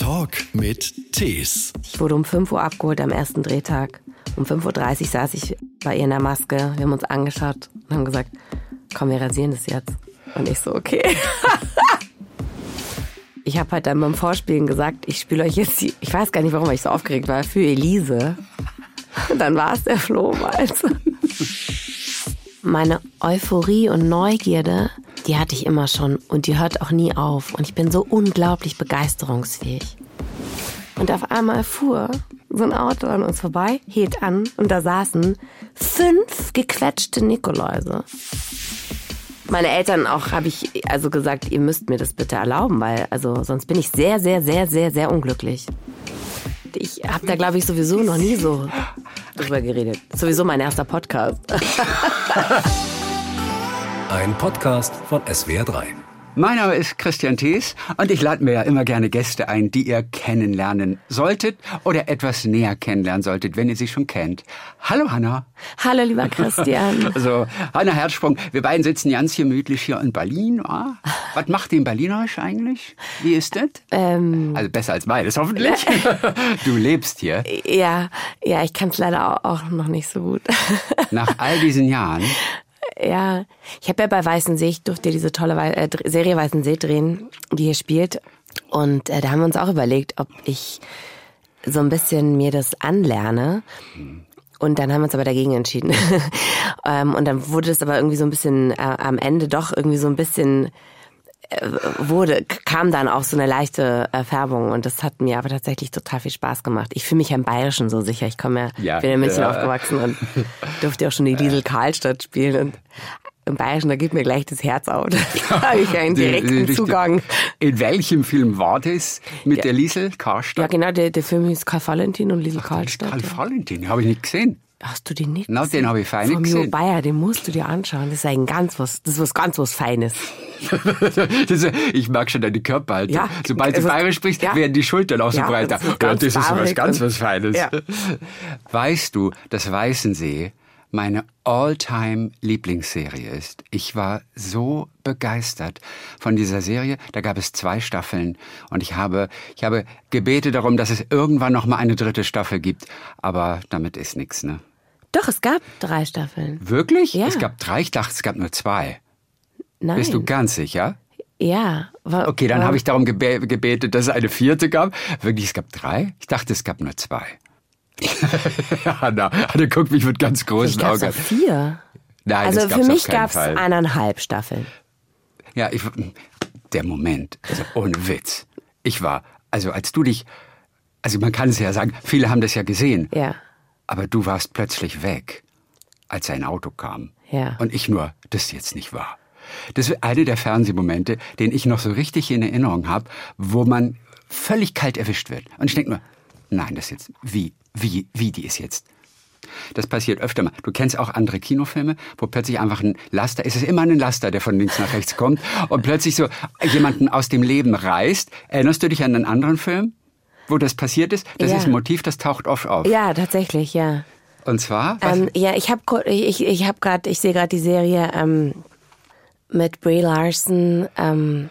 Talk mit Tees. Ich wurde um 5 Uhr abgeholt am ersten Drehtag. Um 5.30 Uhr saß ich bei ihr in der Maske. Wir haben uns angeschaut und haben gesagt, komm, wir rasieren das jetzt. Und ich so, okay. ich habe halt dann beim Vorspielen gesagt, ich spiele euch jetzt die, ich weiß gar nicht, warum ich so aufgeregt war, für Elise. Und dann war es der Flohwalz. Meine Euphorie und Neugierde, die hatte ich immer schon und die hört auch nie auf. Und ich bin so unglaublich begeisterungsfähig. Und auf einmal fuhr so ein Auto an uns vorbei, hielt an und da saßen fünf gequetschte Nikoläuse. Meine Eltern auch habe ich also gesagt, ihr müsst mir das bitte erlauben, weil also sonst bin ich sehr, sehr, sehr, sehr, sehr unglücklich. Ich habe da glaube ich sowieso noch nie so drüber geredet. Sowieso mein erster Podcast. Ein Podcast von SWR3. Mein Name ist Christian Thees und ich lade mir ja immer gerne Gäste ein, die ihr kennenlernen solltet oder etwas näher kennenlernen solltet, wenn ihr sie schon kennt. Hallo Hanna. Hallo lieber Christian. Also Hanna Herzsprung, wir beiden sitzen ganz gemütlich hier in Berlin. Ah. Was macht den Berlinerisch eigentlich? Wie ist das? Ähm, Also besser als beides hoffentlich. Du lebst hier. ja, ja, ich kann es leider auch noch nicht so gut. Nach all diesen Jahren. Ja, ich habe ja bei Weißen See, ich durfte diese tolle Wei- äh, Serie Weißen See drehen, die hier spielt. Und äh, da haben wir uns auch überlegt, ob ich so ein bisschen mir das anlerne. Und dann haben wir uns aber dagegen entschieden. ähm, und dann wurde es aber irgendwie so ein bisschen äh, am Ende doch irgendwie so ein bisschen wurde, kam dann auch so eine leichte äh, Färbung und das hat mir aber tatsächlich total viel Spaß gemacht. Ich fühle mich ja im Bayerischen so sicher. Ich komme ja, Ja, bin in München ja. aufgewachsen und durfte auch schon die Liesel Karlstadt spielen und im Bayerischen, da geht mir gleich das Herz auf. Da habe ich einen direkten Zugang. In welchem Film war das mit Ja. der Liesel Ja, Karstadt? genau, der, der Film hieß Karl Valentin und Liesel Karlstadt. Karl ja. Valentin, habe ich nicht gesehen. Hast du den nicht Na, gesehen? den habe ich fein Jo gesehen. Bayer, den musst du dir anschauen. Das ist ein ganz was, das ist was ganz was Feines. Das, ich mag schon deine Körperhaltung. Ja, Sobald du also, bayerisch sprichst, ja. werden die Schultern auch so Ja, breiter. das ist Ja, das ist was ganz was Feines. Ja. Weißt du, dass Weißensee meine all-time Lieblingsserie ist. Ich war so begeistert von dieser Serie. Da gab es zwei Staffeln und ich habe, ich habe gebetet darum, dass es irgendwann noch mal eine dritte Staffel gibt. Aber damit ist nichts, ne? Doch, es gab drei Staffeln. Wirklich? Ja. Es gab drei, ich dachte, es gab nur zwei. Nein. Bist du ganz sicher? Ja. Wa- Okay, dann habe ich darum gebe gebetet, dass es eine vierte gab. Wirklich, es gab drei? Ich dachte, es gab nur zwei. Hanna, Hanna guckt mich mit ganz Ich großen glaube, Augen. es gab vier. Nein, also für mich gab es eineinhalb Staffeln. Ja, ich, der Moment, also ohne Witz. Ich war, also als du dich, also man kann es ja sagen, viele haben das ja gesehen, Ja. Aber du warst plötzlich weg, als ein Auto kam. Ja. Und ich nur, das ist jetzt nicht wahr. Das ist eine der Fernsehmomente, den ich noch so richtig in Erinnerung habe, wo man völlig kalt erwischt wird. Und ich denke nur, nein, das ist jetzt, wie, wie, wie die ist jetzt. Das passiert öfter mal. Du kennst auch andere Kinofilme, wo plötzlich einfach ein Laster, es ist immer ein Laster, der von links nach rechts kommt und plötzlich so jemanden aus dem Leben reißt. Erinnerst du dich an einen anderen Film, wo das passiert ist? Das Ja. ist ein Motiv, das taucht oft auf. Ja, tatsächlich, ja. Und zwar, Ähm, ja, ich habe ich, ich hab gerade, ich sehe gerade die Serie ähm, mit Brie Larson, ähm,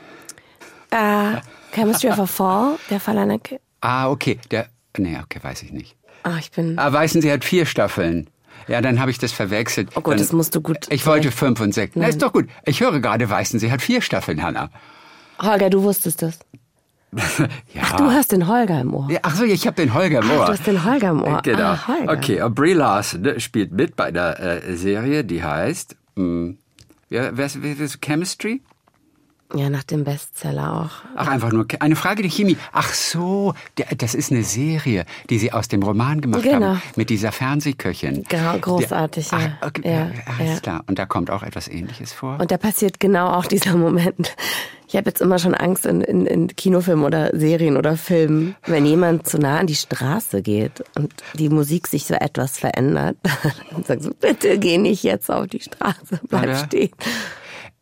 äh, Chemistry of a Fall, der Fall einer. Ki- ah, okay, der, nee, okay, weiß ich nicht. Ah, ich bin. Ah, Weißen Sie hat vier Staffeln. Ja, dann habe ich das verwechselt. Oh Gott, dann, das musst du gut- Ich wollte fünf und sechs. Na, ist doch gut. Ich höre gerade, Weißen Sie hat vier Staffeln, Hanna. Holger, du wusstest das. Ja. Ach, du hast den Holger im Ohr. Ja, ach so, ich habe den Holger im Ohr. du hast den Holger im Ohr. Genau. Ah, Holger. Okay, und Brie Larson ne, spielt mit bei einer äh, Serie, die heißt mh, ja, wer wer ist Chemistry? Ja, nach dem Bestseller auch. Ach, einfach nur eine Frage der Chemie. Ach so, der, das ist eine Serie, die Sie aus dem Roman gemacht Genau. haben mit dieser Fernsehköchin. Genau, großartig, ja. Ach, okay, Ja, alles ja. klar. Und da kommt auch etwas Ähnliches vor. Und da passiert genau auch dieser Moment. Ich habe jetzt immer schon Angst in, in, in Kinofilmen oder Serien oder Filmen, wenn jemand zu nah an die Straße geht und die Musik sich so etwas verändert. Dann sagst du, bitte geh nicht jetzt auf die Straße, bleib Oder? stehen.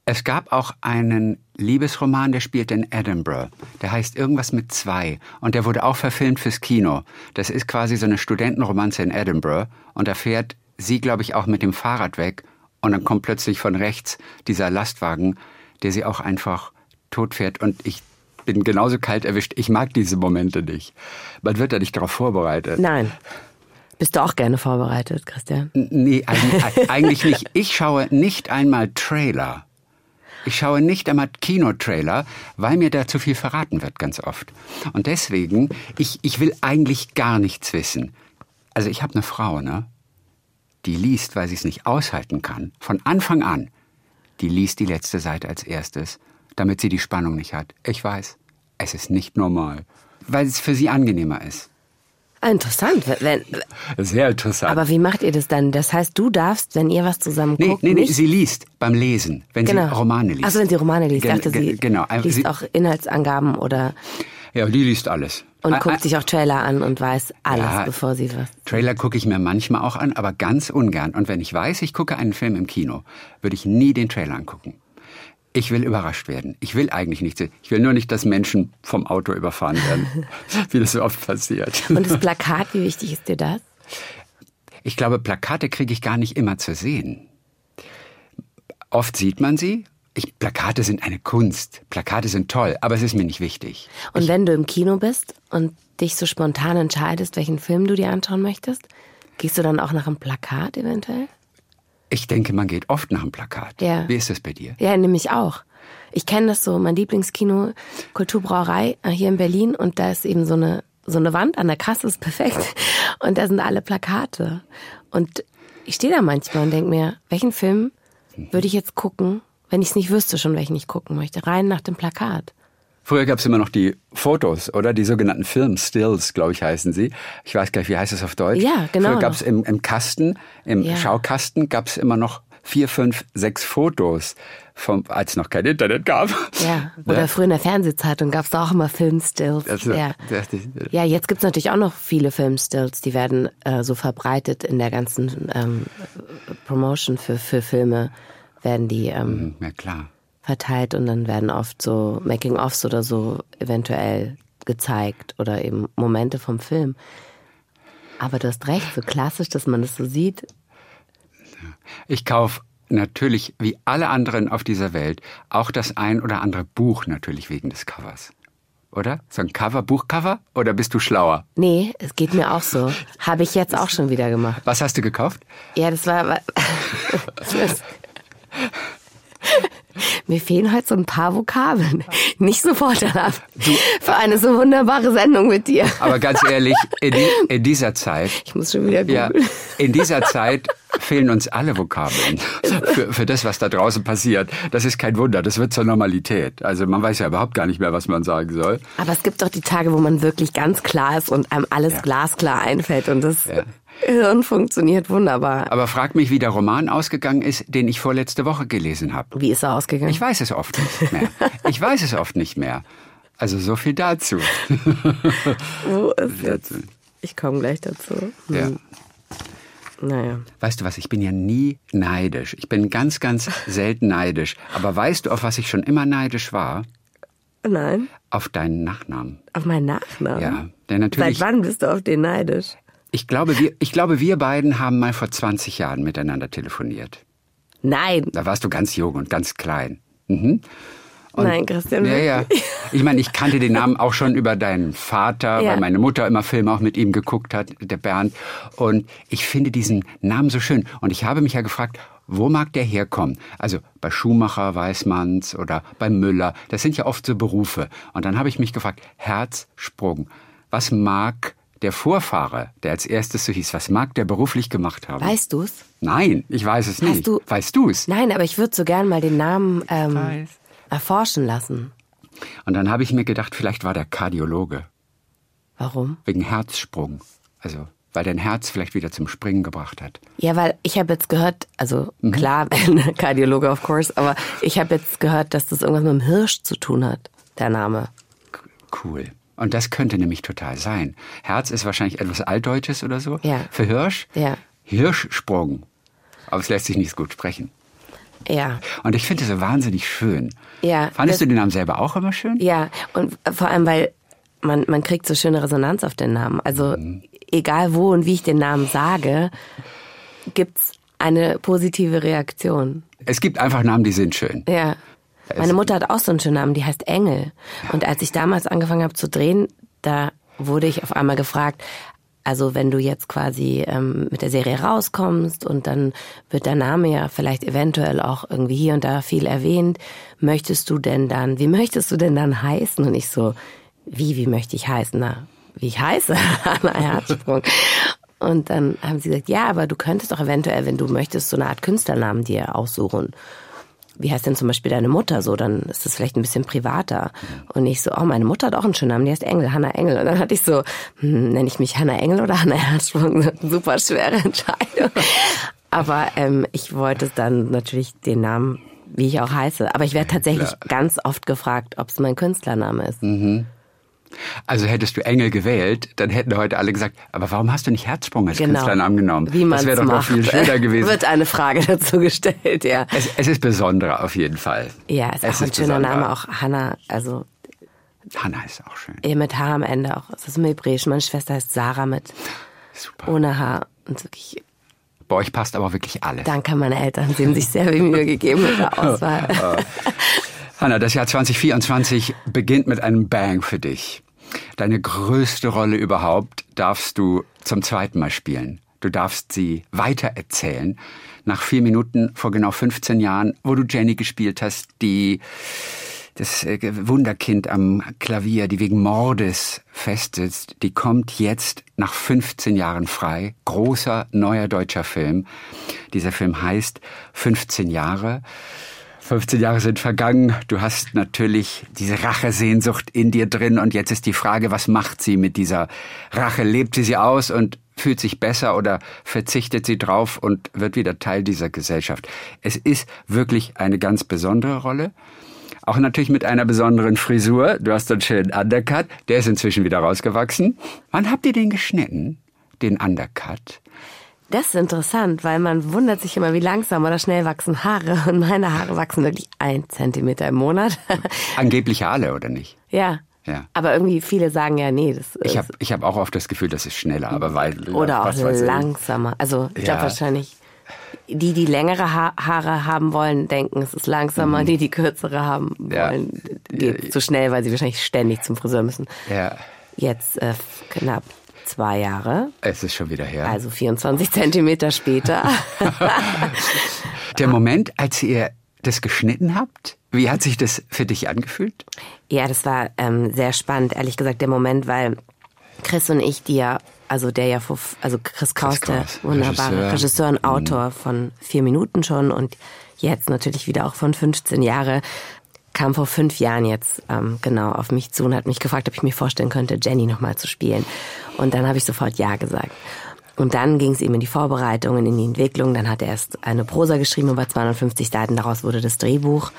Es gab auch einen Liebesroman, der spielt in Edinburgh. Der heißt irgendwas mit zwei. Und der wurde auch verfilmt fürs Kino. Das ist quasi so eine Studentenromanze in Edinburgh. Und da fährt sie, glaube ich, auch mit dem Fahrrad weg. Und dann kommt plötzlich von rechts dieser Lastwagen, der sie auch einfach tot fährt. Und ich bin genauso kalt erwischt. Ich mag diese Momente nicht. Man wird da nicht darauf vorbereitet. Nein. Bist du auch gerne vorbereitet, Christian? Nee, eigentlich, eigentlich nicht. Ich schaue nicht einmal Trailer. Ich schaue nicht einmal Kinotrailer, weil mir da zu viel verraten wird, ganz oft. Und deswegen, ich, ich will eigentlich gar nichts wissen. Also ich habe eine Frau, ne? Die liest, weil sie es nicht aushalten kann. Von Anfang an. Die liest die letzte Seite als erstes, damit sie die Spannung nicht hat. Ich weiß, es ist nicht normal. Weil es für sie angenehmer ist. Ah, interessant. Wenn, Sehr interessant. aber wie macht ihr das dann? Das heißt, du darfst, wenn ihr was zusammen nee, guckt, nee, nee, sie liest beim Lesen, wenn genau. sie Romane liest. Also wenn sie Romane liest, dachte sie genau. liest Sie- auch Inhaltsangaben oder Ja, die liest alles. und Ah, guckt ah, sich auch Trailer an und weiß alles, Ja. bevor sie was. Trailer gucke ich mir manchmal auch an, aber ganz ungern. Und wenn ich weiß, ich gucke einen Film im Kino, würde ich nie den Trailer angucken. Ich will überrascht werden. Ich will eigentlich nichts. Ich will nur nicht, dass Menschen vom Auto überfahren werden, wie das so oft passiert. Und das Plakat, wie wichtig ist dir das? Ich glaube, Plakate kriege ich gar nicht immer zu sehen. Oft sieht man sie. Ich, Plakate sind eine Kunst. Plakate sind toll, aber es ist mir nicht wichtig. Und wenn du im Kino bist und dich so spontan entscheidest, welchen Film du dir anschauen möchtest, gehst du dann auch nach einem Plakat eventuell? Ich denke, man geht oft nach dem Plakat. Ja. Wie ist das bei dir? Ja, nämlich auch. Ich kenne das so, mein Lieblingskino, Kulturbrauerei äh, hier in Berlin und da ist eben so eine, so eine Wand an der Kasse, ist perfekt. Und da sind alle Plakate. Und ich stehe da manchmal und denke mir, welchen Film würde ich jetzt gucken, wenn ich es nicht wüsste schon, welchen ich gucken möchte? Rein nach dem Plakat. Früher gab es immer noch die Fotos, oder? Die sogenannten Film-Stills, glaube ich, heißen sie. Ich weiß gar nicht, wie heißt es auf Deutsch? Ja, genau Früher gab es im, im Kasten, im Ja. Schaukasten gab es immer noch vier, fünf, sechs Fotos, vom, als noch kein Internet gab. Ja. Oder früher in der Fernsehzeitung gab es da auch immer Filmstills. Also, ja. das- das- Ja, jetzt gibt's natürlich auch noch viele Filmstills, die werden äh, so verbreitet in der ganzen ähm, Promotion für, für Filme, werden die ähm, Ja, klar. Verteilt und dann werden oft so Making-ofs oder so eventuell gezeigt oder eben Momente vom Film. Aber du hast recht, so klassisch, dass man das so sieht. Ich kaufe natürlich, wie alle anderen auf dieser Welt, auch das ein oder andere Buch natürlich wegen des Covers. Oder? So ein Cover, Buchcover? Oder bist du schlauer? Nee, es geht mir auch so. Habe ich jetzt auch schon wieder gemacht. Was hast du gekauft? Ja, das war. Das, mir fehlen heute so ein paar Vokabeln. Nicht so vorteilhaft. Für eine so wunderbare Sendung mit dir. Aber ganz ehrlich, in, in dieser Zeit Ich muss schon wieder Ja, googeln. in dieser Zeit fehlen uns alle Vokabeln für, für das, was da draußen passiert. Das ist kein Wunder, das wird zur Normalität. Also man weiß ja überhaupt gar nicht mehr, was man sagen soll. Aber es gibt doch die Tage, wo man wirklich ganz klar ist und einem alles Ja. glasklar einfällt und das Ja. Hirn funktioniert wunderbar. Aber frag mich, wie der Roman ausgegangen ist, den ich vorletzte Woche gelesen habe. Wie ist er ausgegangen? Ich weiß es oft nicht mehr. Ich weiß es oft nicht mehr. Also so viel dazu. wo ist jetzt? Ich komme gleich dazu. Hm. Ja. Naja. Weißt du was, ich bin ja nie neidisch. Ich bin ganz, ganz selten neidisch. Aber weißt du, auf was ich schon immer neidisch war? Nein, Auf deinen Nachnamen. auf meinen Nachnamen. Ja, denn natürlich. Seit wann bist du auf den neidisch? Ich glaube, wir, ich glaube, wir beiden haben mal vor 20 Jahren miteinander telefoniert. Nein. Da warst du ganz jung und ganz klein. Mhm. Nein, Christian. Ja, ja. Ich meine, ich kannte den Namen auch schon über deinen Vater, Ja. weil meine Mutter immer Filme auch mit ihm geguckt hat, der Bernd. Und ich finde diesen Namen so schön. Und ich habe mich ja gefragt, wo mag der herkommen? Also bei Schumacher weiß man's oder bei Müller. Das sind ja oft so Berufe. Und dann habe ich mich gefragt, Herzsprung. Was mag der Vorfahre, der als erstes so hieß, was mag der beruflich gemacht haben? Weißt du's? Nein, ich weiß es nicht. du- weißt du's? Nein, aber ich würde so gern mal den Namen ähm, erforschen lassen. Und dann habe ich mir gedacht, vielleicht war der Kardiologe. Warum? Wegen Herzsprung. Also, weil dein Herz vielleicht wieder zum Springen gebracht hat. Ja, weil ich habe jetzt gehört, also Mhm. klar, Kardiologe of course, aber ich habe jetzt gehört, dass das irgendwas mit dem Hirsch zu tun hat, der Name. Cool. Und das könnte nämlich total sein. Herz ist wahrscheinlich etwas Altdeutsches oder so. Ja. Für Hirsch? Ja. Hirschsprung. Aber es lässt sich nicht so gut sprechen. Ja, Und ich finde es so wahnsinnig schön. Ja, Fandest du den Namen selber auch immer schön? ja, und vor allem, weil man, man kriegt so schöne Resonanz auf den Namen. Also Mhm. egal wo und wie ich den Namen sage, gibt's eine positive Reaktion. Es gibt einfach Namen, die sind schön. Ja. Meine Mutter hat auch so einen schönen Namen, die heißt Engel. Und als ich damals angefangen habe zu drehen, da wurde ich auf einmal gefragt, also wenn du jetzt quasi ähm, mit der Serie rauskommst und dann wird der Name ja vielleicht eventuell auch irgendwie hier und da viel erwähnt, möchtest du denn dann, wie möchtest du denn dann heißen? Und ich so, wie, wie möchte ich heißen? Na, wie ich heiße, Anna Herzsprung. Und dann haben sie gesagt, ja, aber du könntest doch eventuell, wenn du möchtest, so eine Art Künstlernamen dir aussuchen. Wie heißt denn zum Beispiel deine Mutter so? Dann ist das vielleicht ein bisschen privater. Und ich so, oh, meine Mutter hat auch einen schönen Namen, die heißt Engel, Hanna Engel. Und dann hatte ich so, hm, nenne ich mich Hanna Engel oder Hanna Herzsprung? Super schwere Entscheidung. Aber ähm, ich wollte dann natürlich den Namen, wie ich auch heiße. Aber ich werde tatsächlich Klar. ganz oft gefragt, ob es mein Künstlername ist. Mhm. Also hättest du Engel gewählt, dann hätten heute alle gesagt, aber warum hast du nicht Herzsprung als genau. Künstlernamen genommen? Wie das wäre doch noch viel schöner gewesen. Wird eine Frage dazu gestellt, ja. Es, es ist besonderer auf jeden Fall. Ja, es, es ist auch ein schöner besonderer. Name, auch Hanna, also. Hanna ist auch schön. Ja, mit H am Ende auch. Es ist im Hebräischen. Meine Schwester heißt Sarah mit. Super. Ohne H. Und wirklich. Bei euch passt aber wirklich alles. Danke, meine Eltern. Sie haben sich sehr viel Mühe gegeben mit der Auswahl. Hanna, das Jahr 2024 beginnt mit einem Bang für dich. Deine größte Rolle überhaupt darfst du zum zweiten Mal spielen. Du darfst sie weitererzählen. Nach vier Minuten vor genau 15 Jahren, wo du Jenny gespielt hast, die das äh, Wunderkind am Klavier, die wegen Mordes festsitzt, die kommt jetzt nach 15 Jahren frei. Großer neuer deutscher Film. Dieser Film heißt 15 Jahre. 15 Jahre sind vergangen. Du hast natürlich diese Rachesehnsucht in dir drin. Und jetzt ist die Frage, was macht sie mit dieser Rache? Lebt sie sie aus und fühlt sich besser oder verzichtet sie drauf und wird wieder Teil dieser Gesellschaft? Es ist wirklich eine ganz besondere Rolle. Auch natürlich mit einer besonderen Frisur. Du hast einen schönen Undercut. Der ist inzwischen wieder rausgewachsen. Wann habt ihr den geschnitten? Den Undercut? Das ist interessant, weil man wundert sich immer, wie langsam oder schnell wachsen Haare. Und meine Haare wachsen wirklich ein Zentimeter im Monat. Angeblich alle, oder nicht? Ja. Ja. Aber irgendwie viele sagen ja, nee, das Ich habe ich hab auch oft das Gefühl, das ist schneller, aber weil. Oder auch langsamer. Also ich ja. glaube wahrscheinlich, die, die längere ha Haare haben wollen, denken, es ist langsamer. Mhm. Die, die kürzere haben wollen, ja. geht zu schnell, weil sie wahrscheinlich ständig zum Friseur müssen. Ja. Jetzt äh, knapp zwei Jahre. Es ist schon wieder her. Also 24 Zentimeter später. Der Moment, als ihr das geschnitten habt, wie hat sich das für dich angefühlt? Ja, das war ähm, sehr spannend, ehrlich gesagt, der Moment, weil Chris und ich, die ja, also der ja, also Chris Kraus, der wunderbare Regisseur, Regisseur und Autor mhm. von vier Minuten schon und jetzt natürlich wieder auch von 15 Jahre, kam vor fünf Jahren jetzt ähm, genau auf mich zu und hat mich gefragt, ob ich mir vorstellen könnte, Jenny nochmal zu spielen. Und dann habe ich sofort Ja gesagt. Und dann ging es eben in die Vorbereitungen, in die Entwicklung. Dann hat er erst eine Prosa geschrieben über 250 Seiten. Daraus wurde das Drehbuch.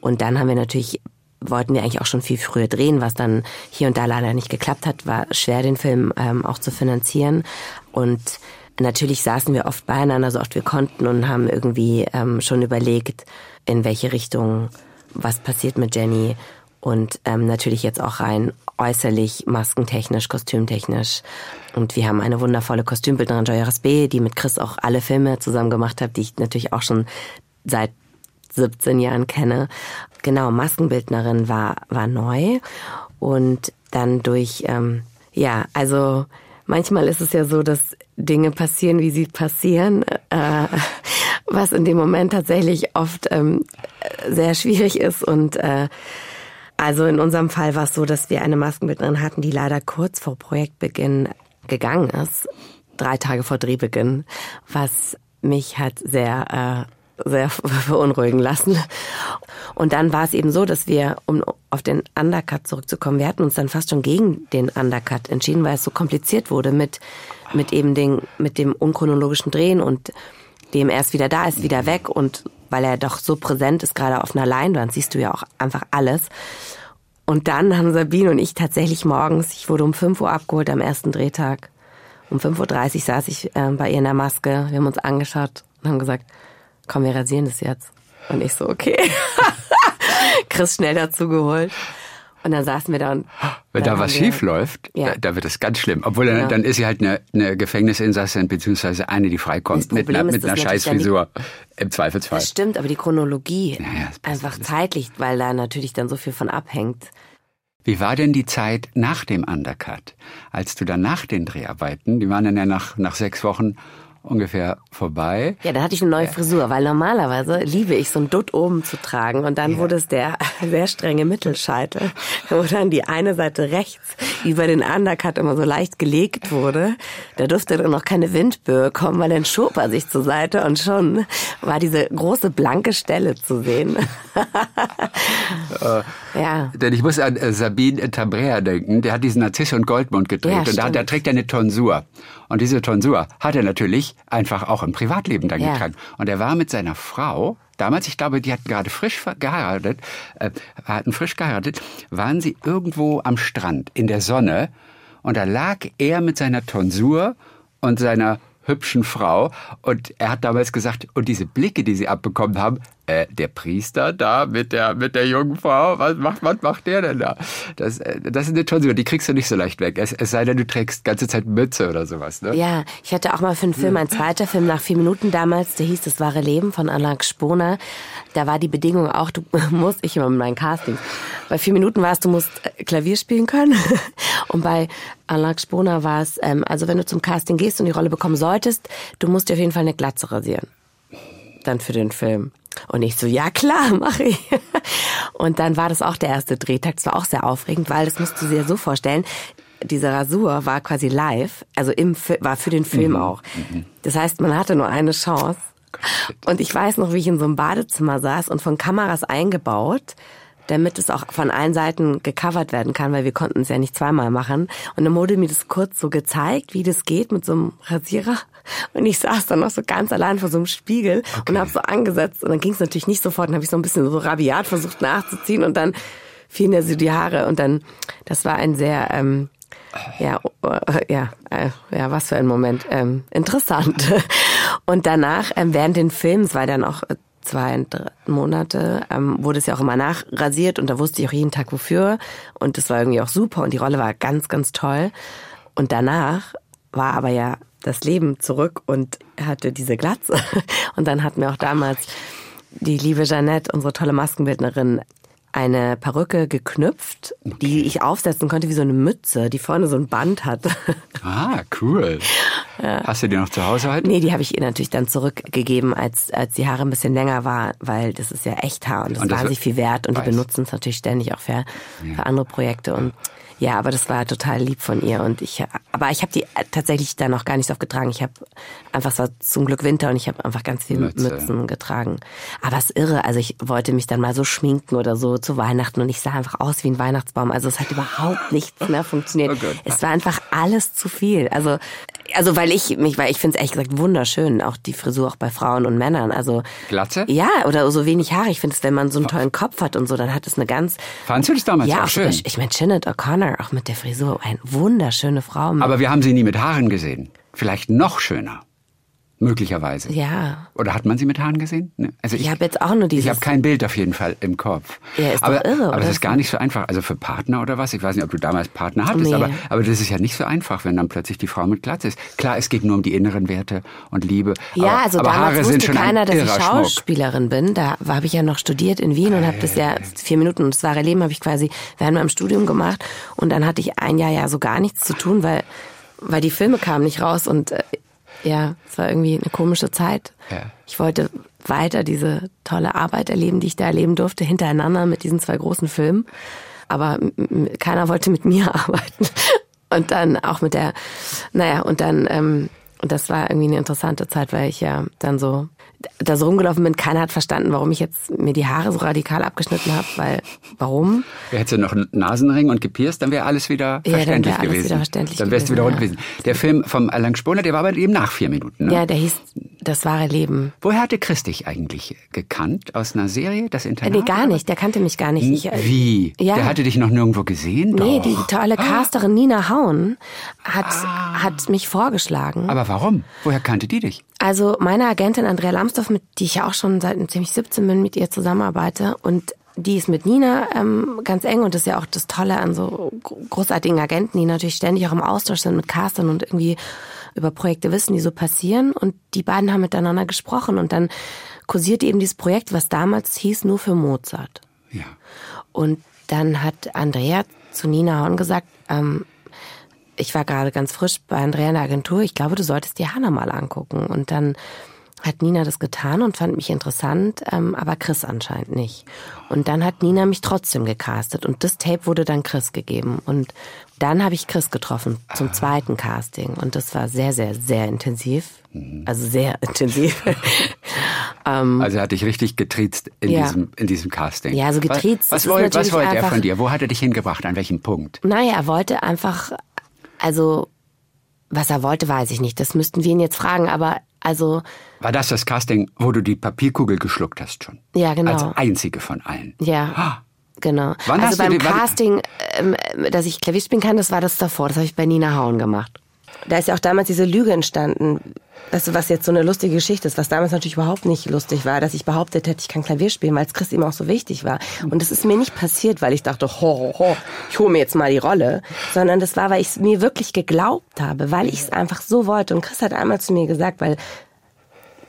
Und dann haben wir natürlich wollten wir eigentlich auch schon viel früher drehen, was dann hier und da leider nicht geklappt hat, war schwer, den Film ähm, auch zu finanzieren. Und natürlich saßen wir oft beieinander, so oft wir konnten und haben irgendwie ähm, schon überlegt, in welche Richtung was passiert mit Jenny und ähm, natürlich jetzt auch rein äußerlich, maskentechnisch, kostümtechnisch. Und wir haben eine wundervolle Kostümbildnerin, Joya B., die mit Chris auch alle Filme zusammen gemacht hat, die ich natürlich auch schon seit 17 Jahren kenne. Genau, Maskenbildnerin war, war neu. Und dann durch, ähm, ja, also manchmal ist es ja so, dass Dinge passieren, wie sie passieren. Äh, was in dem Moment tatsächlich oft ähm, sehr schwierig ist. Und äh, also in unserem Fall war es so, dass wir eine Maskenbildnerin hatten, die leider kurz vor Projektbeginn gegangen ist, drei Tage vor Drehbeginn, was mich hat sehr äh, sehr verunruhigen lassen. Und dann war es eben so, dass wir, um auf den Undercut zurückzukommen, wir hatten uns dann fast schon gegen den Undercut entschieden, weil es so kompliziert wurde mit, mit eben den, mit dem unchronologischen Drehen und dem erst wieder da ist, wieder weg und weil er doch so präsent ist, gerade auf einer Leinwand, siehst du ja auch einfach alles. Und dann haben Sabine und ich tatsächlich morgens, ich wurde um 5 Uhr abgeholt am ersten Drehtag. Um 5.30 Uhr saß ich äh, bei ihr in der Maske. Wir haben uns angeschaut und haben gesagt, komm, wir rasieren das jetzt. Und ich so, okay. Chris schnell dazu geholt. Und dann saßen wir da und. Wenn dann da was schief läuft, Ja. da, da wird es ganz schlimm. Obwohl dann, Ja. dann ist sie halt eine, eine Gefängnisinsassin, beziehungsweise eine, die freikommt mit ist, mit einer dann Scheißfrisur. Im Zweifelsfall. Das stimmt, aber die Chronologie Ja, ja, das passt einfach zeitlich, weil da natürlich dann so viel von abhängt. Wie war denn die Zeit nach dem Undercut? Als du dann nach den Dreharbeiten, die waren dann ja nach, nach sechs Wochen ungefähr vorbei. Ja, da hatte ich eine neue Frisur, weil normalerweise liebe ich so ein Dutt oben zu tragen und dann wurde es der sehr strenge Mittelscheitel, wo dann die eine Seite rechts über den Undercut immer so leicht gelegt wurde. Da durfte dann noch keine Windböe kommen, weil dann schob er sich zur Seite und schon war diese große blanke Stelle zu sehen. ja. Denn ich muss an äh, Sabine Tabrea denken, der hat diesen Narziss und Goldmund gedreht Ja, und da, da trägt er eine Tonsur. Und diese Tonsur hat er natürlich einfach auch im Privatleben dann Ja. getragen. Und er war mit seiner Frau, damals, ich glaube, die hatten gerade frisch geheiratet, äh, hatten frisch geheiratet, waren sie irgendwo am Strand in der Sonne und da lag er mit seiner Tonsur und seiner hübschen Frau und er hat damals gesagt, und diese Blicke, die sie abbekommen haben, äh, der Priester da mit der mit der jungen Frau, was macht was macht der denn da? Das, äh, das ist eine Tonsur, die kriegst du nicht so leicht weg. Es, es sei denn, du trägst ganze Zeit Mütze oder sowas, ne? Ja, ich hatte auch mal für einen Film, ein zweiter Film nach vier Minuten damals, der hieß Das wahre Leben von Alain Sponer. Da war die Bedingung auch, du musst, ich immer mit meinen Castings, bei vier Minuten war es, du musst äh, Klavier spielen können. Und bei Alain Sponer war es, ähm, also wenn du zum Casting gehst und die Rolle bekommen solltest, du musst dir auf jeden Fall eine Glatze rasieren. Dann für den Film. Und ich so, ja klar, mache ich. Und dann war das auch der erste Drehtag. Das war auch sehr aufregend, weil das musst du dir so vorstellen. Diese Rasur war quasi live, also im, war für den Film auch. Das heißt, man hatte nur eine Chance. Und ich weiß noch, wie ich in so einem Badezimmer saß und von Kameras eingebaut, damit es auch von allen Seiten gecovert werden kann, weil wir konnten es ja nicht zweimal machen. Und dann wurde mir das kurz so gezeigt, wie das geht mit so einem Rasierer. Und ich saß dann noch so ganz allein vor so einem Spiegel und habe so angesetzt. Und dann ging es natürlich nicht sofort. Dann habe ich so ein bisschen so rabiat versucht nachzuziehen und dann fielen ja so die Haare. Und dann, das war ein sehr, ähm, ja, äh, ja, äh, ja, was für ein Moment. Ähm, interessant. Und danach, ähm, während den Films, war dann auch äh, zwei drei Monate, ähm, wurde es ja auch immer nachrasiert und da wusste ich auch jeden Tag wofür. Und das war irgendwie auch super und die Rolle war ganz, ganz toll. Und danach war aber ja das Leben zurück und hatte diese Glatze. Und dann hat mir auch damals die liebe Jeannette, unsere tolle Maskenbildnerin, eine Perücke geknüpft, die ich aufsetzen konnte wie so eine Mütze, die vorne so ein Band hat. Ah, cool. Hast du die noch zu Hause heute? Nee, die habe ich ihr natürlich dann zurückgegeben, als, als die Haare ein bisschen länger war, weil das ist ja echt Haar und das Und ist das wahnsinnig viel wert und die weiß. benutzen es natürlich ständig auch für, für andere Projekte und ja, aber das war total lieb von ihr und ich, aber ich habe die tatsächlich dann noch gar nicht so oft getragen. Ich habe einfach, es war zum Glück Winter und ich habe einfach ganz viel Mütze. Mützen getragen. Aber es ist irre, also ich wollte mich dann mal so schminken oder so zu Weihnachten und ich sah einfach aus wie ein Weihnachtsbaum. Also es hat überhaupt nichts mehr funktioniert. Oh es war einfach alles zu viel. Also, also weil ich mich, weil ich finde es ehrlich gesagt wunderschön, auch die Frisur auch bei Frauen und Männern. Also Glatze? ja, oder so wenig Haare. Ich finde es, wenn man so einen tollen Kopf hat und so, dann hat es eine ganz Fandst du das damals ja auch schön? sogar- ich meine Sinead O'Connor auch mit der Frisur, eine wunderschöne Frau. Aber wir haben sie nie mit Haaren gesehen. Vielleicht noch schöner. Möglicherweise. ja, Oder hat man sie mit Haaren gesehen? Ne? Also Ich hab jetzt auch nur dieses- Ich habe kein Bild auf jeden Fall im Kopf. Ja, ist doch aber, irre, aber es ist gar nicht so einfach. Also für Partner oder was? Ich weiß nicht, ob du damals Partner hattest, Nee. aber, aber das ist ja nicht so einfach, wenn dann plötzlich die Frau mit Glatze ist. Klar, es geht nur um die inneren Werte und Liebe. Ja, aber, also aber damals Haare wusste keiner, ein dass ich irrer Schmuck. Schauspielerin bin. Da habe ich ja noch studiert in Wien und habe das ja vier Minuten und das wahre Leben habe ich quasi während meinem Studium gemacht und dann hatte ich ein Jahr ja so gar nichts zu tun, weil weil die Filme kamen nicht raus und äh, ja, es war irgendwie eine komische Zeit. Ja. Ich wollte weiter diese tolle Arbeit erleben, die ich da erleben durfte, hintereinander mit diesen zwei großen Filmen. Aber keiner wollte mit mir arbeiten. Und dann auch mit der, naja, und dann, ähm, und das war irgendwie eine interessante Zeit, weil ich ja dann so da so rumgelaufen bin. Keiner hat verstanden, warum ich jetzt mir die Haare so radikal abgeschnitten habe, weil, warum? Hättest du noch einen Nasenring und gepierst, dann wäre alles wieder dann verständlich wär alles gewesen. wieder verständlich dann wärst du wieder gewesen, rund gewesen. Der Film vom Alain Sponer, der war aber eben nach vier Minuten. Ne? Ja, der hieß Das wahre Leben. Woher hatte Chris dich eigentlich gekannt? Aus einer Serie, das Internat? nee, gar nicht. Der kannte mich gar nicht. Ich, äh, Wie? Ja. Der hatte dich noch nirgendwo gesehen? Nee, Doch. die tolle Casterin Nina Hauen hat, hat mich vorgeschlagen. Aber warum? Woher kannte die dich? Also meine Agentin Andrea Lambsdorff, mit die ich ja auch schon seit ziemlich 17 bin, mit ihr zusammenarbeite und die ist mit Nina ähm, ganz eng und das ist ja auch das Tolle an so großartigen Agenten, die natürlich ständig auch im Austausch sind mit Castern und irgendwie über Projekte wissen, die so passieren. Und die beiden haben miteinander gesprochen und dann kursiert eben dieses Projekt, was damals hieß nur für Mozart. Ja. Und dann hat Andrea zu Nina Horn gesagt, ähm, ich war gerade ganz frisch bei Andrea in der Agentur, ich glaube, du solltest dir Hannah mal angucken. Und dann hat Nina das getan und fand mich interessant, ähm, aber Chris anscheinend nicht. Und dann hat Nina mich trotzdem gecastet und das Tape wurde dann Chris gegeben. Und dann habe ich Chris getroffen zum zweiten Casting und das war sehr, sehr, sehr intensiv. Also sehr intensiv. ähm, also er hat dich richtig getriezt in, Ja. diesem, in diesem Casting. Ja, so getriezt, Was, was, wollt, was wollte er von dir? Wo hat er dich hingebracht? An welchem Punkt? naja, er wollte einfach, also was er wollte, weiß ich nicht. Das müssten wir ihn jetzt fragen, aber also War das das Casting, wo du die Papierkugel geschluckt hast schon? Ja, genau. Als einzige von allen. Ja. Genau. Wann also beim die- Casting, ähm, dass ich Klavier spielen kann, das war das davor. Das habe ich bei Nina Hauen gemacht. Da ist ja auch damals diese Lüge entstanden, du, was jetzt so eine lustige Geschichte ist, was damals natürlich überhaupt nicht lustig war, dass ich behauptet hätte, ich kann Klavier spielen, weil es Chris ihm auch so wichtig war. Und das ist mir nicht passiert, weil ich dachte, ho, ho, ho, ich hole mir jetzt mal die Rolle, sondern das war, weil ich es mir wirklich geglaubt habe, weil ich es einfach so wollte. Und Chris hat einmal zu mir gesagt, weil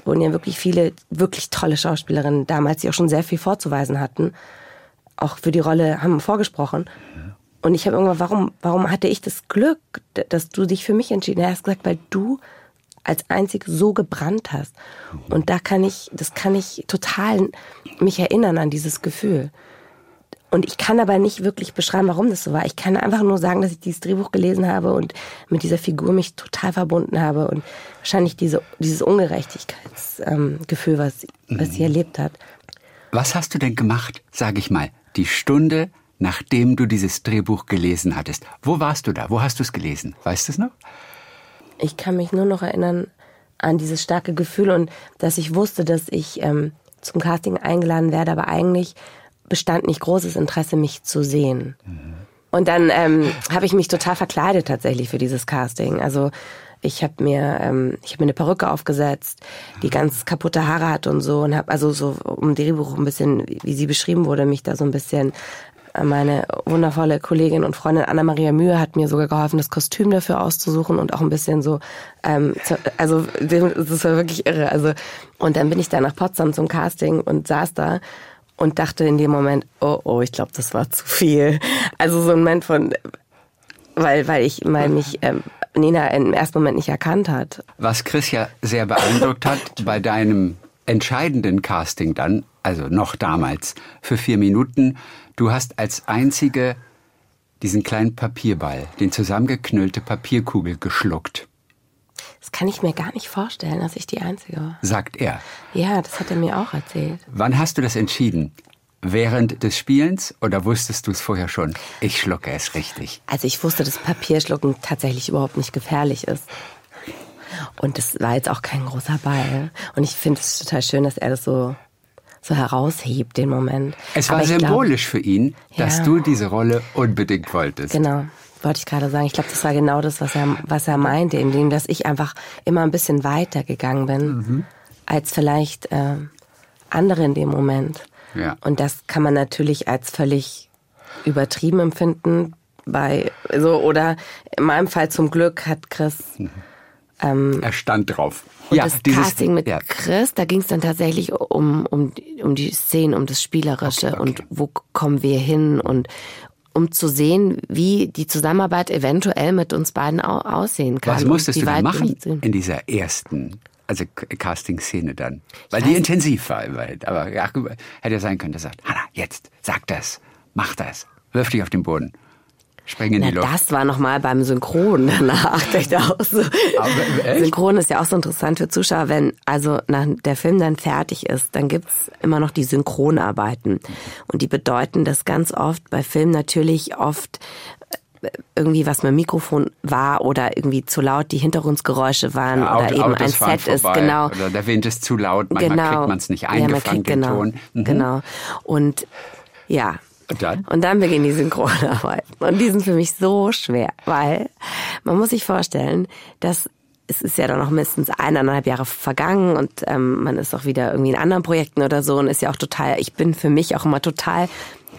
wurden ja wirklich viele wirklich tolle Schauspielerinnen damals, die auch schon sehr viel vorzuweisen hatten, auch für die Rolle haben vorgesprochen. Und ich habe irgendwann, warum, warum hatte ich das Glück, dass du dich für mich entschieden hast? Er hat gesagt, weil du als einzig so gebrannt hast. Und da kann ich, das kann ich total mich erinnern an dieses Gefühl. Und ich kann aber nicht wirklich beschreiben, warum das so war. Ich kann einfach nur sagen, dass ich dieses Drehbuch gelesen habe und mit dieser Figur mich total verbunden habe und wahrscheinlich diese, dieses Ungerechtigkeitsgefühl, ähm, was, was sie erlebt hat. Was hast du denn gemacht, sag ich mal, die Stunde, nachdem du dieses Drehbuch gelesen hattest? Wo warst du da? Wo hast du es gelesen? Weißt du es noch? Ich kann mich nur noch erinnern an dieses starke Gefühl und dass ich wusste, dass ich ähm, zum Casting eingeladen werde, aber eigentlich bestand nicht großes Interesse, mich zu sehen. Und dann ähm, habe ich mich total verkleidet tatsächlich für dieses Casting. Also ich habe mir ähm, ich habe mir eine Perücke aufgesetzt, die ganz kaputte Haare hat und so und habe also so um Drehbuch ein bisschen, wie sie beschrieben wurde, mich da so ein bisschen meine wundervolle Kollegin und Freundin Anna-Maria Mühe hat mir sogar geholfen, das Kostüm dafür auszusuchen und auch ein bisschen so, ähm, also das war wirklich irre. Also und dann bin ich da nach Potsdam zum Casting und saß da und dachte in dem Moment, oh oh, ich glaube, das war zu viel. Also so ein Moment von, weil weil ich weil mich ähm, Nina im ersten Moment nicht erkannt hat. Was Chris ja sehr beeindruckt hat bei deinem entscheidenden Casting dann, also noch damals, für vier Minuten, du hast als einzige diesen kleinen Papierball, den zusammengeknüllte Papierkugel geschluckt, Das kann ich mir gar nicht vorstellen, dass ich die Einzige war. sagt er. Ja, das hat er mir auch erzählt. Wann hast du das entschieden? Während des Spielens oder wusstest du es vorher schon? Ich schlucke es richtig. Also ich wusste, dass Papierschlucken tatsächlich überhaupt nicht gefährlich ist. Und das war jetzt auch kein großer Ball. Und ich finde es total schön, dass er das so, so heraushebt, den Moment. Es war ich glaub- symbolisch für ihn, dass Ja. du diese Rolle unbedingt wolltest. Genau, wollte ich gerade sagen. Ich glaube, das war genau das, was er, was er meinte, indem dass ich einfach immer ein bisschen weiter gegangen bin, Mhm. als vielleicht äh, andere in dem Moment. Ja. Und das kann man natürlich als völlig übertrieben empfinden. Bei so oder in meinem Fall zum Glück hat Chris Er stand drauf. und das Casting mit ja. Chris, da ging es dann tatsächlich um, um, um die Szenen, um das Spielerische Okay, okay. und wo kommen wir hin und um zu sehen, wie die Zusammenarbeit eventuell mit uns beiden au aussehen kann. Was musstest du denn machen in dieser ersten, also Casting-Szene dann? Weil die intensiv war. weil- Aber ja, hätte ja sein können, der sagt, Hanna, jetzt, sag das, mach das, wirf dich auf den Boden, spring in Na, die Luft. das war nochmal beim Synchron danach. Da ich auch so. Aber? Synchron ist ja auch so interessant für Zuschauer, wenn also nach der Film dann fertig ist, dann gibt's immer noch die Synchronarbeiten. Und die bedeuten, dass ganz oft bei Filmen natürlich oft äh, irgendwie was mit dem Mikrofon war oder irgendwie zu laut die Hintergrundgeräusche waren Ja, oder Auto- eben ein Autos fahren Set ist, vorbei genau. Oder der Wind ist zu laut, manchmal kriegt man es nicht eingefangen, ja, man kriegt, den genau, Ton. Mhm. Genau. Und ja. Und dann? Und dann beginnen die Synchronarbeiten. Und die sind für mich so schwer, weil man muss sich vorstellen, dass es ist ja dann noch mindestens eineinhalb Jahre vergangen und ähm, man ist auch wieder irgendwie in anderen Projekten oder so und ist ja auch total, ich bin für mich auch immer total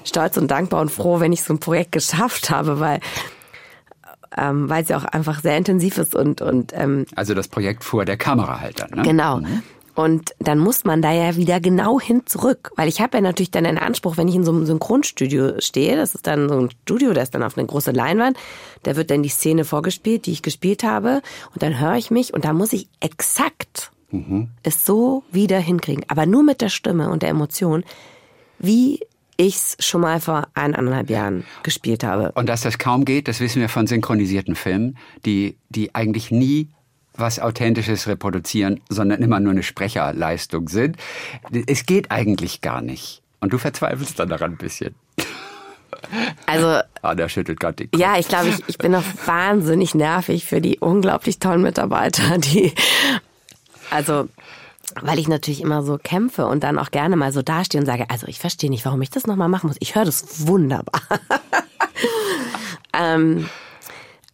stolz und dankbar und froh, wenn ich so ein Projekt geschafft habe, weil ähm, weil es ja auch einfach sehr intensiv ist und und ähm, Also das Projekt vor der Kamera halt dann, ne? Genau. Und dann muss man da ja wieder genau hin zurück. Weil ich habe ja natürlich dann einen Anspruch, wenn ich in so einem Synchronstudio stehe, das ist dann so ein Studio, das ist dann auf eine große Leinwand, da wird dann die Szene vorgespielt, die ich gespielt habe. Und dann höre ich mich und da muss ich exakt es so wieder hinkriegen. Aber nur mit der Stimme und der Emotion, wie ich's schon mal vor eineinhalb Jahren gespielt habe. Und dass das kaum geht, das wissen wir von synchronisierten Filmen, die, die eigentlich nie was Authentisches reproduzieren, sondern immer nur eine Sprecherleistung sind. Es geht eigentlich gar nicht. Und du verzweifelst dann daran ein bisschen. Also Ah, der schüttelt gerade den Kopf. Ja, ich glaube, ich, ich bin auch wahnsinnig nervig für die unglaublich tollen Mitarbeiter, die, also, weil ich natürlich immer so kämpfe und dann auch gerne mal so dastehe und sage, also ich verstehe nicht, warum ich das nochmal machen muss. Ich höre das wunderbar. ähm,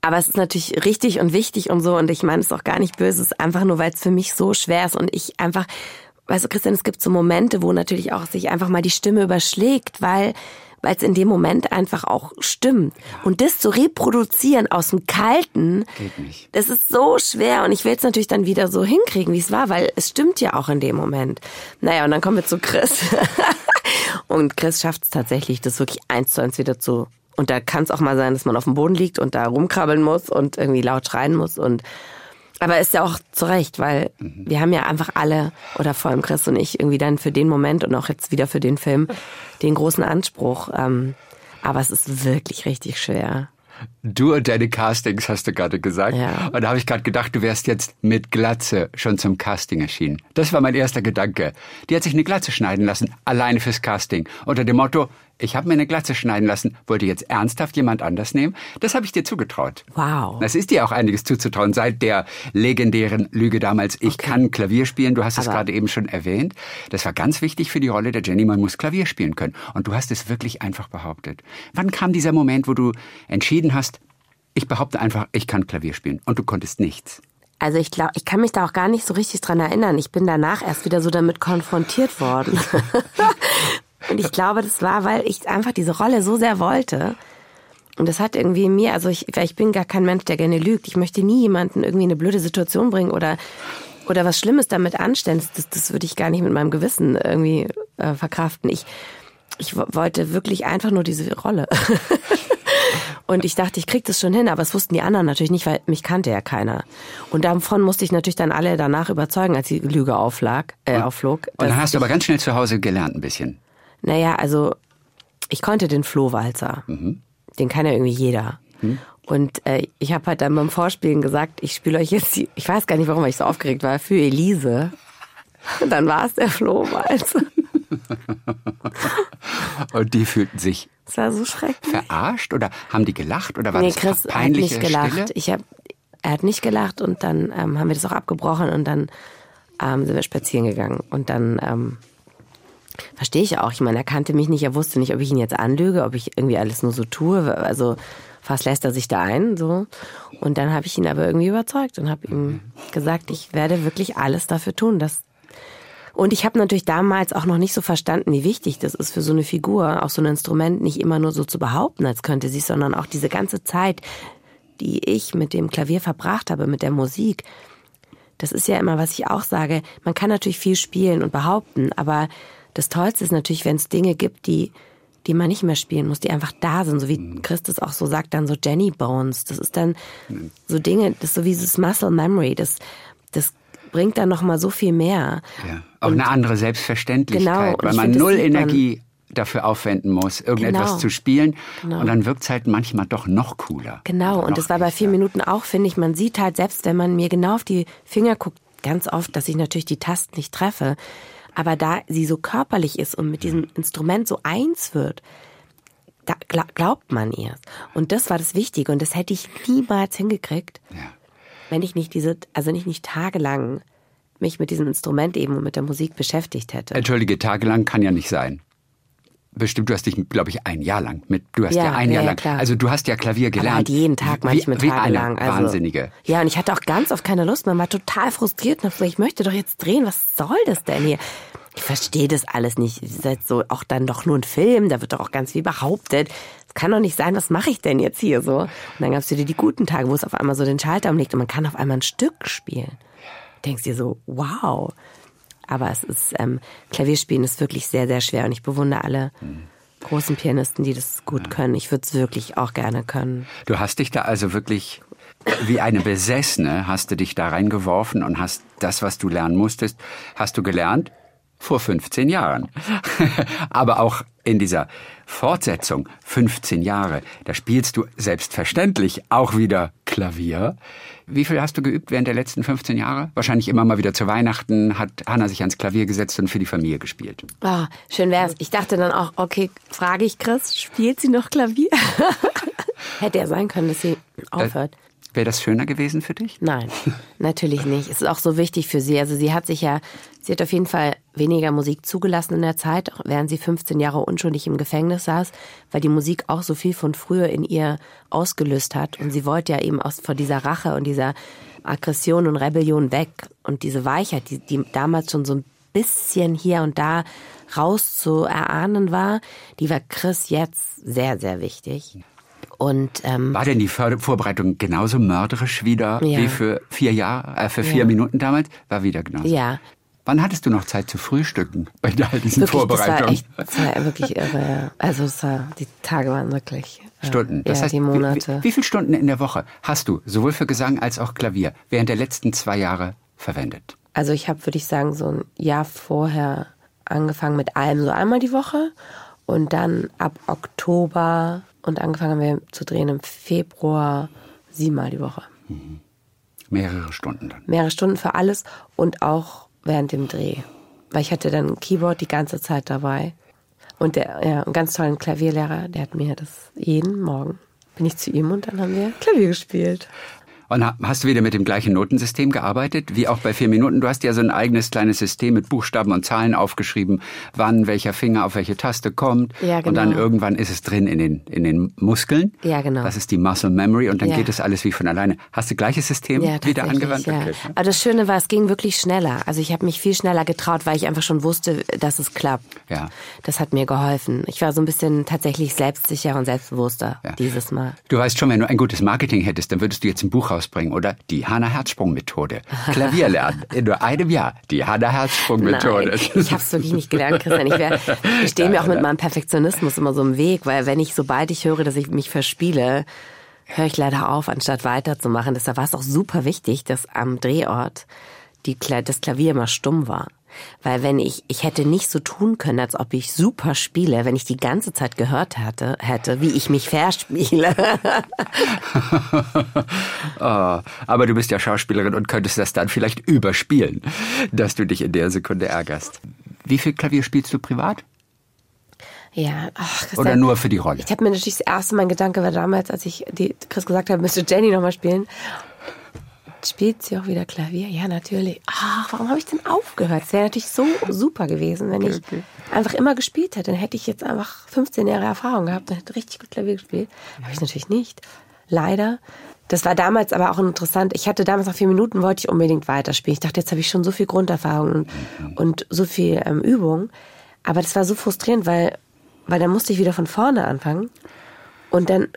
aber es ist natürlich richtig und wichtig und so und ich meine es ist auch gar nicht böse, es ist einfach nur, weil es für mich so schwer ist und ich einfach, weißt du, Christian, es gibt so Momente, wo natürlich auch sich einfach mal die Stimme überschlägt, weil weil es in dem Moment einfach auch stimmt. Und das zu reproduzieren aus dem Kalten, Geht nicht. das ist so schwer und ich will es natürlich dann wieder so hinkriegen, wie es war, weil es stimmt ja auch in dem Moment. Naja, und dann kommen wir zu Chris. und Chris schafft es tatsächlich, das wirklich eins zu eins wieder zu. Und da kann es auch mal sein, dass man auf dem Boden liegt und da rumkrabbeln muss und irgendwie laut schreien muss und aber ist ja auch zu Recht, weil wir haben ja einfach alle, oder vor allem Chris und ich, irgendwie dann für den Moment und auch jetzt wieder für den Film, den großen Anspruch. Ähm, aber es ist wirklich richtig schwer. Du und deine Castings hast du gerade gesagt. Ja. Und da habe ich gerade gedacht, du wärst jetzt mit Glatze schon zum Casting erschienen. Das war mein erster Gedanke. Die hat sich eine Glatze schneiden lassen, alleine fürs Casting. Unter dem Motto, ich habe mir eine Glatze schneiden lassen, wollte jetzt ernsthaft jemand anders nehmen? Das habe ich dir zugetraut. Wow. Es ist dir auch einiges zuzutrauen seit der legendären Lüge damals. Ich kann Klavier spielen. Du hast es gerade eben schon erwähnt. Das war ganz wichtig für die Rolle der Jenny. Man muss Klavier spielen können. Und du hast es wirklich einfach behauptet. Wann kam dieser Moment, wo du entschieden hast, ich behaupte einfach, ich kann Klavier spielen. Und du konntest nichts. Also ich glaube, ich kann mich da auch gar nicht so richtig dran erinnern. Ich bin danach erst wieder so damit konfrontiert worden. und ich glaube, das war, weil ich einfach diese Rolle so sehr wollte. Und das hat irgendwie in mir, also ich, weil ich bin gar kein Mensch, der gerne lügt. Ich möchte nie jemanden irgendwie in eine blöde Situation bringen oder oder was Schlimmes damit anstellen. Das, das würde ich gar nicht mit meinem Gewissen irgendwie äh, verkraften. Ich ich wo- wollte wirklich einfach nur diese Rolle. Und ich dachte, ich krieg das schon hin, aber es wussten die anderen natürlich nicht, weil mich kannte ja keiner. Und davon musste ich natürlich dann alle danach überzeugen, als die Lüge auflag, äh, aufflog. Und dann hast du aber ganz schnell zu Hause gelernt ein bisschen. Naja, also ich konnte den Flohwalzer. Den kann ja irgendwie jeder. Und äh, ich habe halt dann beim Vorspielen gesagt, ich spiele euch jetzt die, ich weiß gar nicht, warum ich so aufgeregt war, für Elise. Und dann war es der Flohwalzer. Und die fühlten sich Das war so schrecklich. verarscht oder haben die gelacht oder war nee, das Chris hat peinliche nicht gelacht. Stille? Ich hab, er hat nicht gelacht und dann ähm, haben wir das auch abgebrochen und dann ähm, sind wir spazieren gegangen. Und dann ähm, verstehe ich auch. Ich meine, er kannte mich nicht, er wusste nicht, ob ich ihn jetzt anlüge, ob ich irgendwie alles nur so tue. Also fast lässt er sich da ein. so. Und dann habe ich ihn aber irgendwie überzeugt und habe ihm gesagt, ich werde wirklich alles dafür tun, dass und ich habe natürlich damals auch noch nicht so verstanden, wie wichtig das ist für so eine Figur, auch so ein Instrument nicht immer nur so zu behaupten, als könnte sie, sondern auch diese ganze Zeit, die ich mit dem Klavier verbracht habe, mit der Musik. Das ist ja immer, was ich auch sage. Man kann natürlich viel spielen und behaupten, aber das Tollste ist natürlich, wenn es Dinge gibt, die die man nicht mehr spielen muss, die einfach da sind, so wie Christus auch so sagt, dann so Jenny Bones. Das ist dann so Dinge, das ist so wie dieses Muscle Memory, das, das bringt dann nochmal so viel mehr. Ja. Auch eine andere Selbstverständlichkeit, Genau, und weil man null. Energie dafür aufwenden muss, irgendetwas Genau. zu spielen. Genau. Und dann wirkt's halt manchmal doch noch cooler. Genau, Noch und das war bei vier Minuten auch, finde ich. Man sieht halt, selbst wenn man mir genau auf die Finger guckt, ganz oft, dass ich natürlich die Tasten nicht treffe. Aber da sie so körperlich ist und mit diesem Instrument so eins wird, da gla- glaubt man ihr. Und das war das Wichtige. Und das hätte ich niemals hingekriegt, Ja. wenn ich nicht diese, also nicht, nicht tagelang mich mit diesem Instrument eben und mit der Musik beschäftigt hätte. Entschuldige, tagelang kann ja nicht sein. Bestimmt, du hast dich, glaube ich, ein Jahr lang mit, du hast ja, Ja, ein ja, Jahr ja, lang, klar. also du hast ja Klavier gelernt. Halt jeden Tag, Wie- manchmal wie eine tagelang. Also, Wahnsinnige. Ja, und ich hatte auch ganz oft keine Lust mehr, war total frustriert und gesagt, ich möchte doch jetzt drehen, was soll das denn hier? Ich verstehe das alles nicht. Ihr seid so auch dann doch nur ein Film, da wird doch auch ganz viel behauptet. Es kann doch nicht sein, was mache ich denn jetzt hier so? Und dann gab's wieder die guten Tage, wo es auf einmal so den Schalter umlegt und man kann auf einmal ein Stück spielen. Du denkst dir so, wow. Aber es ist, ähm, Klavierspielen ist wirklich sehr, sehr schwer und ich bewundere alle großen Pianisten, die das gut können. Ich würde es wirklich auch gerne können. Du hast dich da also wirklich wie eine Besessene hast du dich da reingeworfen und hast das, was du lernen musstest, hast du gelernt vor 15 Jahren. Aber auch in dieser Fortsetzung 15 Jahre, da spielst du selbstverständlich auch wieder Klavier. Wie viel hast du geübt während der letzten 15 Jahre? Wahrscheinlich immer mal wieder zu Weihnachten hat Hanna sich ans Klavier gesetzt und für die Familie gespielt. Ah, schön wär's. Ich dachte dann auch, okay, frage ich Chris, spielt sie noch Klavier? Hätte ja sein können, dass sie aufhört. Wäre das schöner gewesen für dich? Nein, natürlich nicht. Es ist auch so wichtig für sie. Also sie hat sich ja, sie hat auf jeden Fall weniger Musik zugelassen in der Zeit, während sie 15 Jahre unschuldig im Gefängnis saß, weil die Musik auch so viel von früher in ihr ausgelöst hat. Und sie wollte ja eben aus vor dieser Rache und dieser Aggression und Rebellion weg. Und diese Weichheit, die, die damals schon so ein bisschen hier und da raus zu erahnen war, die war Chris jetzt sehr, sehr wichtig. Und ähm, War denn die Vorbereitung genauso mörderisch wieder Ja. wie für vier Jahre, äh, für vier Ja. Minuten damals? War wieder genauso. ja, Wann hattest du noch Zeit zu frühstücken bei all diesen Wirklich, das war Vorbereitungen? echt, das war wirklich irre. Also war, die Tage waren wirklich äh, Stunden. Das ja, heißt, die Monate. Wie, wie viele Stunden in der Woche hast du sowohl für Gesang als auch Klavier während der letzten zwei Jahre verwendet? Also ich habe, würde ich sagen, so ein Jahr vorher angefangen mit allem so einmal die Woche und dann ab Oktober und angefangen haben wir zu drehen im Februar siebenmal die Woche. Mehrere Stunden dann. Mehrere Stunden für alles und auch während dem Dreh. Weil ich hatte dann ein Keyboard die ganze Zeit dabei. Und der, ja, einen ganz tollen Klavierlehrer, der hat mir das jeden Morgen, bin ich zu ihm und dann haben wir Klavier gespielt. Und ha- hast du wieder mit dem gleichen Notensystem gearbeitet, wie auch bei vier Minuten? Du hast ja so ein eigenes kleines System mit Buchstaben und Zahlen aufgeschrieben, wann welcher Finger auf welche Taste kommt. Ja, Und dann genau. irgendwann ist es drin in den, in den Muskeln. Ja, genau. Das ist die Muscle Memory und dann Ja. geht es alles wie von alleine. Hast du gleiches System Ja, wieder angewandt? Ja. Okay. Aber das Schöne war, es ging wirklich schneller. Also ich habe mich viel schneller getraut, weil ich einfach schon wusste, dass es klappt. Ja. Das hat mir geholfen. Ich war so ein bisschen tatsächlich selbstsicher und selbstbewusster dieses Mal. Du weißt schon, wenn du ein gutes Marketing hättest, dann würdest du jetzt ein Buch rausbringen, oder? Die Hanna-Herzsprung-Methode. Klavier lernen. In nur einem Jahr. Die Hanna-Herzsprung-Methode. Nein, ich habe es wirklich nicht gelernt, Christian. Ich, wär, ich stehe mir auch mit meinem Perfektionismus immer so im Weg, weil wenn ich, sobald ich höre, dass ich mich verspiele, höre ich leider auf, anstatt weiterzumachen. Deshalb war es auch super wichtig, dass am Drehort die, das Klavier immer stumm war. Weil wenn ich, ich hätte nicht so tun können, als ob ich super spiele, wenn ich die ganze Zeit gehört hätte, hätte wie ich mich verspiele. Oh, aber du bist ja Schauspielerin und könntest das dann vielleicht überspielen, dass du dich in der Sekunde ärgerst. Wie viel Klavier spielst du privat? Ja, ach, Christian, Oder nur für die Rolle? Ich habe mir natürlich das erste, mein Gedanke war damals, als ich die, Chris gesagt habe, müsste Jenny nochmal spielen. Spielt sie auch wieder Klavier? Ja, natürlich. Ach, warum habe ich denn aufgehört? Es wäre natürlich so super gewesen, wenn ich einfach immer gespielt hätte. Dann hätte ich jetzt einfach 15 Jahre Erfahrung gehabt und hätte richtig gut Klavier gespielt. Habe ich natürlich nicht. Leider. Das war damals aber auch interessant. Ich hatte damals nach vier Minuten, wollte ich unbedingt weiterspielen. Ich dachte, jetzt habe ich schon so viel Grunderfahrung und, und so viel ähm, Übung. Aber das war so frustrierend, weil, weil dann musste ich wieder von vorne anfangen. Und dann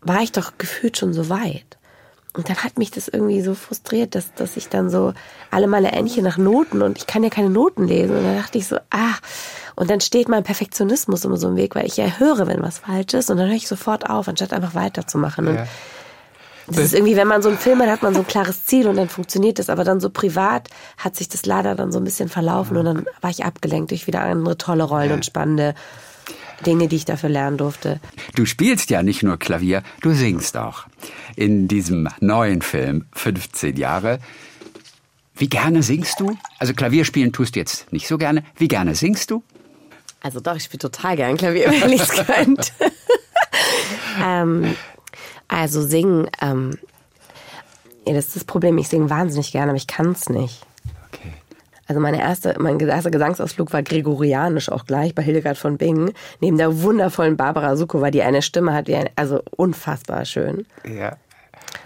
war ich doch gefühlt schon so weit. Und dann hat mich das irgendwie so frustriert, dass, dass ich dann so alle meine Entchen nach Noten und ich kann ja keine Noten lesen. Und dann dachte ich so, ah, und dann steht mein Perfektionismus immer so im Weg, weil ich ja höre, wenn was falsch ist und dann höre ich sofort auf, anstatt einfach weiterzumachen. Und Ja. das ist irgendwie, wenn man so einen Film hat, hat man so ein klares Ziel und dann funktioniert das. Aber dann so privat hat sich das leider dann so ein bisschen verlaufen und dann war ich abgelenkt durch wieder andere tolle Rollen und spannende Dinge, die ich dafür lernen durfte. Du spielst ja nicht nur Klavier, du singst auch. In diesem neuen Film 15 Jahre. Wie gerne singst du? Also Klavier spielen tust du jetzt nicht so gerne. Wie gerne singst du? Also doch, ich spiele total gern Klavier, wenn ich es könnte. ähm, also singen, ähm, ja, das ist das Problem. Ich singe wahnsinnig gerne, aber ich kann es nicht. Also meine erste, mein erster Gesangsausflug war gregorianisch auch gleich bei Hildegard von Bingen, neben der wundervollen Barbara Sukowa, die eine Stimme hat, wie ein, also unfassbar schön. Ja.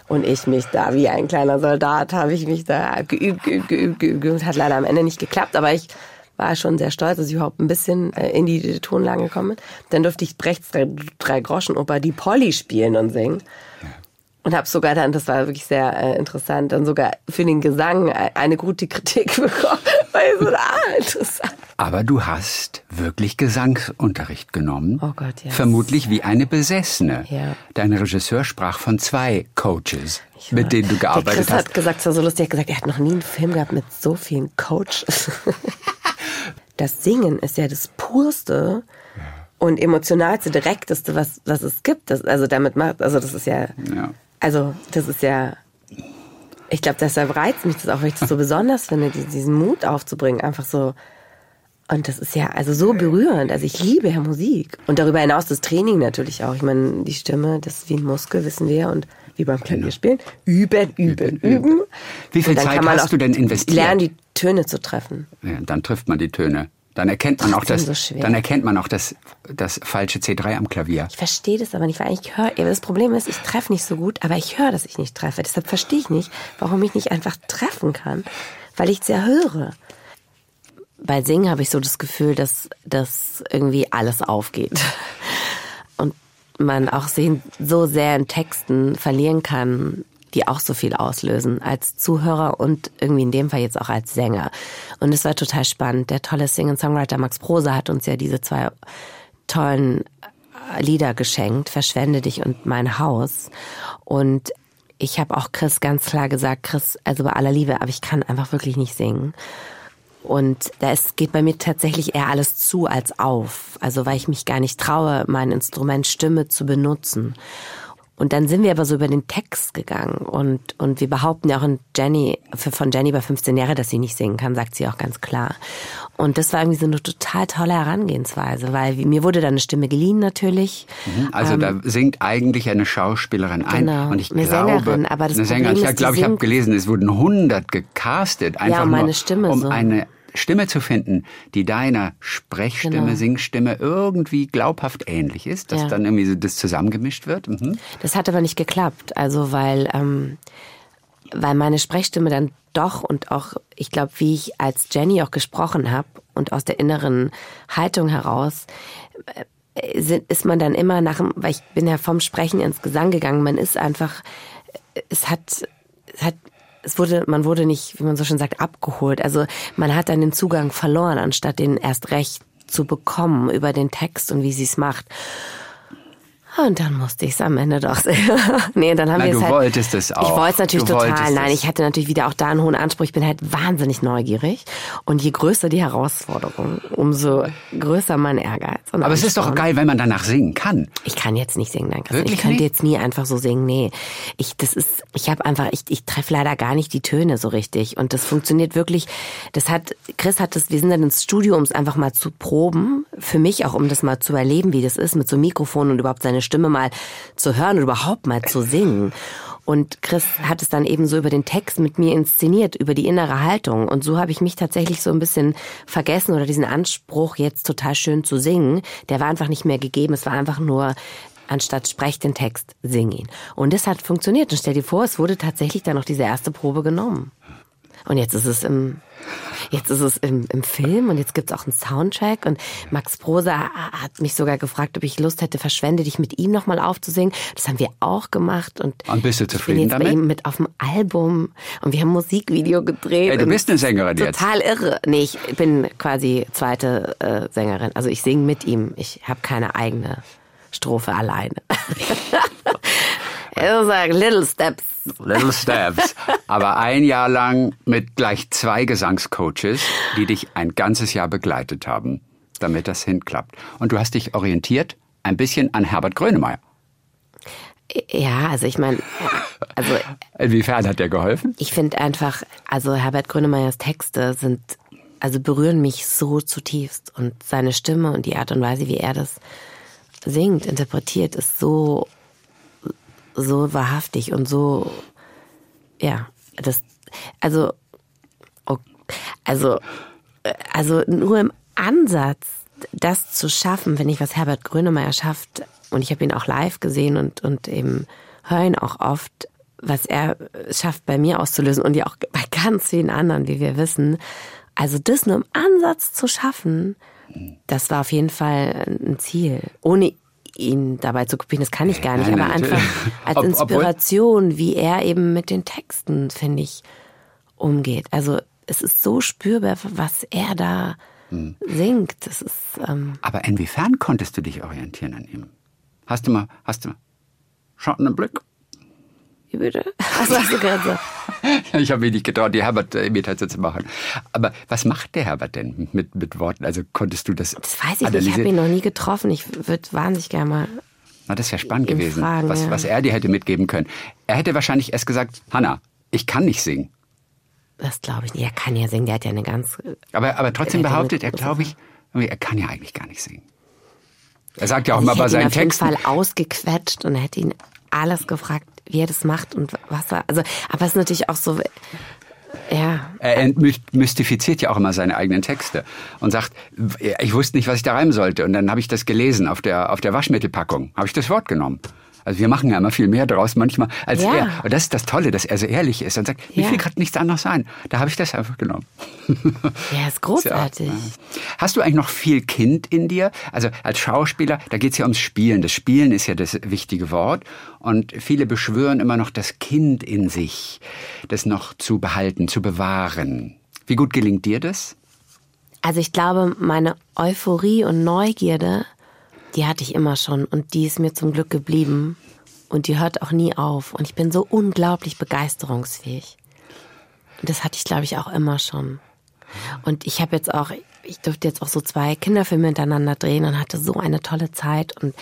Und ich mich da wie ein kleiner Soldat habe ich mich da geübt, geübt, geübt, geübt, geübt. Hat leider am Ende nicht geklappt, aber ich war schon sehr stolz, dass ich überhaupt ein bisschen äh, in die Tonlage gekommen bin. Dann durfte ich Brechts drei, drei Groschen Oper die Polly spielen und singen. Und habe sogar dann, das war wirklich sehr äh, interessant, dann sogar für den Gesang äh, eine gute Kritik bekommen. Weil ich so, ah, interessant. Aber du hast wirklich Gesangsunterricht genommen. Oh Gott, ja. Vermutlich wie eine Besessene. Ja. Dein Regisseur sprach von zwei Coaches, mit denen du Der gearbeitet Chris hast. hat gesagt, es war so lustig, er hat gesagt, er hat noch nie einen Film gehabt mit so vielen Coaches. Das Singen ist ja das purste und emotionalste, direkteste, was, was es gibt. Das, also damit macht, also das ist ja, Ja. Also das ist ja, ich glaube, deshalb reizt mich das auch, weil ich das so besonders finde, die- diesen Mut aufzubringen, einfach so. Und das ist ja also so berührend. Also ich liebe ja Musik. Und darüber hinaus das Training natürlich auch. Ich meine, die Stimme, das ist wie ein Muskel, wissen wir. Und wie beim Klavierspielen. Üben, üben, üben. Wie viel Zeit hast du denn investiert? Lernen, die Töne zu treffen. Ja, dann trifft man die Töne. Dann erkennt man auch das, so dann erkennt man auch das, das falsche C3 am Klavier. Ich verstehe das aber nicht, weil ich höre, das Problem ist, ich treffe nicht so gut, aber ich höre, dass ich nicht treffe. Deshalb verstehe ich nicht, warum ich nicht einfach treffen kann, weil ich es ja höre. Bei Singen habe ich so das Gefühl, dass, dass irgendwie alles aufgeht. Und man auch sehen, so sehr in Texten verlieren kann, die auch so viel auslösen als Zuhörer und irgendwie in dem Fall jetzt auch als Sänger. Und es war total spannend. Der tolle Sing-and-Songwriter Max Prosa hat uns ja diese zwei tollen äh, Lieder geschenkt, Verschwende dich und mein Haus. Und ich habe auch Chris ganz klar gesagt, Chris, also bei aller Liebe, aber ich kann einfach wirklich nicht singen. Und da geht bei mir tatsächlich eher alles zu als auf. Also weil ich mich gar nicht traue, mein Instrument Stimme zu benutzen. Und dann sind wir aber so über den Text gegangen und, und wir behaupten ja auch in Jenny, von Jenny bei 15 Jahre, dass sie nicht singen kann, sagt sie auch ganz klar. Und das war irgendwie so eine total tolle Herangehensweise, weil mir wurde dann eine Stimme geliehen natürlich. Also da singt eigentlich eine Schauspielerin ein. Ähm, Genau, und ich eine glaube, Sängerin, aber das eine Problem Sängerin. Ich glaube, ich habe gelesen, es wurden 100 gecastet, einfach um meine nur, Stimme um so. eine Stimme zu finden, die deiner Sprechstimme, Genau. Singstimme irgendwie glaubhaft ähnlich ist, dass Ja. dann irgendwie so das zusammengemischt wird. Mhm. Das hat aber nicht geklappt. Also weil, ähm, weil meine Sprechstimme dann doch und auch, ich glaube, wie ich als Jenny auch gesprochen habe und aus der inneren Haltung heraus, äh, sind, ist man dann immer nach dem, weil ich bin ja vom Sprechen ins Gesang gegangen, man ist einfach, es hat, es hat, es wurde, man wurde nicht, wie man so schön sagt, abgeholt. Also man hat dann den Zugang verloren, anstatt den erst recht zu bekommen über den Text und wie sie es macht. Und dann musste ich es am Ende doch selber. nee, dann haben Na, wir es du halt. wolltest es Ich auch. wollte es natürlich Du total. Nein, ich hatte natürlich wieder auch da einen hohen Anspruch. Ich bin halt wahnsinnig neugierig. Und je größer die Herausforderung, umso größer mein Ehrgeiz. Und Aber es ist doch geil, wenn man danach singen kann. Ich kann jetzt nicht singen, danke. Wirklich ich könnte nicht? jetzt nie einfach so singen. Nee, ich das ist, ich habe einfach, ich, ich treffe leider gar nicht die Töne so richtig und das funktioniert wirklich. Das hat Chris hat das. Wir sind dann ins Studio, um es einfach mal zu proben. Für mich auch, um das mal zu erleben, wie das ist mit so einem Mikrofon und überhaupt seine Stimme mal zu hören und überhaupt mal zu singen. Und Chris hat es dann eben so über den Text mit mir inszeniert, über die innere Haltung. Und so habe ich mich tatsächlich so ein bisschen vergessen oder diesen Anspruch, jetzt total schön zu singen, der war einfach nicht mehr gegeben. Es war einfach nur, anstatt sprech den Text, sing ihn. Und das hat funktioniert. Und stell dir vor, es wurde tatsächlich dann noch diese erste Probe genommen. Und jetzt ist es im, jetzt ist es im, im Film und jetzt gibt's auch einen Soundtrack und Max Prosa hat mich sogar gefragt, ob ich Lust hätte, verschwende dich mit ihm nochmal aufzusingen. Das haben wir auch gemacht und, Und bist du ich bin zufrieden jetzt damit? bei ihm mit auf dem Album und wir haben ein Musikvideo gedreht. Ey, du bist eine Sängerin jetzt. Total irre. Nee, ich bin quasi zweite äh, Sängerin. Also ich singe mit ihm. Ich habe keine eigene Strophe alleine. Like little steps. Little Steps. Aber ein Jahr lang mit gleich zwei Gesangscoaches, die dich ein ganzes Jahr begleitet haben, damit das hinklappt. Und du hast dich orientiert ein bisschen an Herbert Grönemeyer. Ja, also ich meine, also Inwiefern hat der geholfen? ich finde einfach, also Herbert Grönemeyers Texte sind, also berühren mich so zutiefst und seine Stimme und die Art und Weise, wie er das singt, interpretiert, ist so, so wahrhaftig und so, ja, das, also, Also, äh, also nur im Ansatz, das zu schaffen, wenn ich was Herbert Grönemeyer schafft, und ich habe ihn auch live gesehen und, und eben höre ihn auch oft, was er schafft bei mir auszulösen und ja auch bei ganz vielen anderen, wie wir wissen. Also das nur im Ansatz zu schaffen, das war auf jeden Fall ein Ziel. Ohne ihn dabei zu kopieren, das kann ich gar nicht, Nein, aber einfach als Inspiration, wie er eben mit den Texten, finde ich, umgeht. Also es ist so spürbar, was er da Hm. singt. Das ist ähm, Aber inwiefern konntest du dich orientieren an ihm? Hast du mal, hast du mal Schatten im Blick? Wie bitte? Also hast du gerade so. Ich habe mich nicht getraut, die Herbert-Imitation zu machen. Aber was macht der Herbert denn mit, mit Worten? Also konntest du das Das weiß ich nicht. Ich habe ihn noch nie getroffen. Ich würde wahnsinnig gerne mal. Na, das wäre spannend gewesen, fragen, was, ja. was er dir hätte mitgeben können. Er hätte wahrscheinlich erst gesagt, Hanna, ich kann nicht singen. Das glaube ich nicht. Er kann ja singen. Der hat ja eine ganz. Aber, aber trotzdem Er behauptet er, glaube ich, er kann ja eigentlich gar nicht singen. Er sagt ja auch Also immer ich bei hätte ihn seinen auf jeden Texten. Fall ausgequetscht und hätte ihn alles gefragt, wie er das macht und was er. Also, aber es ist natürlich auch so. Ja, Er entmystifiziert ja auch immer seine eigenen Texte und sagt, ich wusste nicht, was ich da reimen sollte. Und dann habe ich das gelesen auf der, auf der Waschmittelpackung. Habe ich das Wort genommen. Also wir machen ja immer viel mehr draus manchmal als Ja. er. Und das ist das Tolle, dass er so ehrlich ist und sagt, mir Ja. fiel gerade nichts anderes ein. Da habe ich das einfach genommen. ja, ist großartig. Hast du eigentlich noch viel Kind in dir? Also als Schauspieler, da geht es ja ums Spielen. Das Spielen ist ja das wichtige Wort. Und viele beschwören immer noch das Kind in sich, das noch zu behalten, zu bewahren. Wie gut gelingt dir das? Also ich glaube, meine Euphorie und Neugierde, die hatte ich immer schon und die ist mir zum Glück geblieben. Und die hört auch nie auf. Und ich bin so unglaublich begeisterungsfähig. Und das hatte ich, glaube ich, auch immer schon. Und ich habe jetzt auch, ich durfte jetzt auch so zwei Kinderfilme hintereinander drehen und hatte so eine tolle Zeit und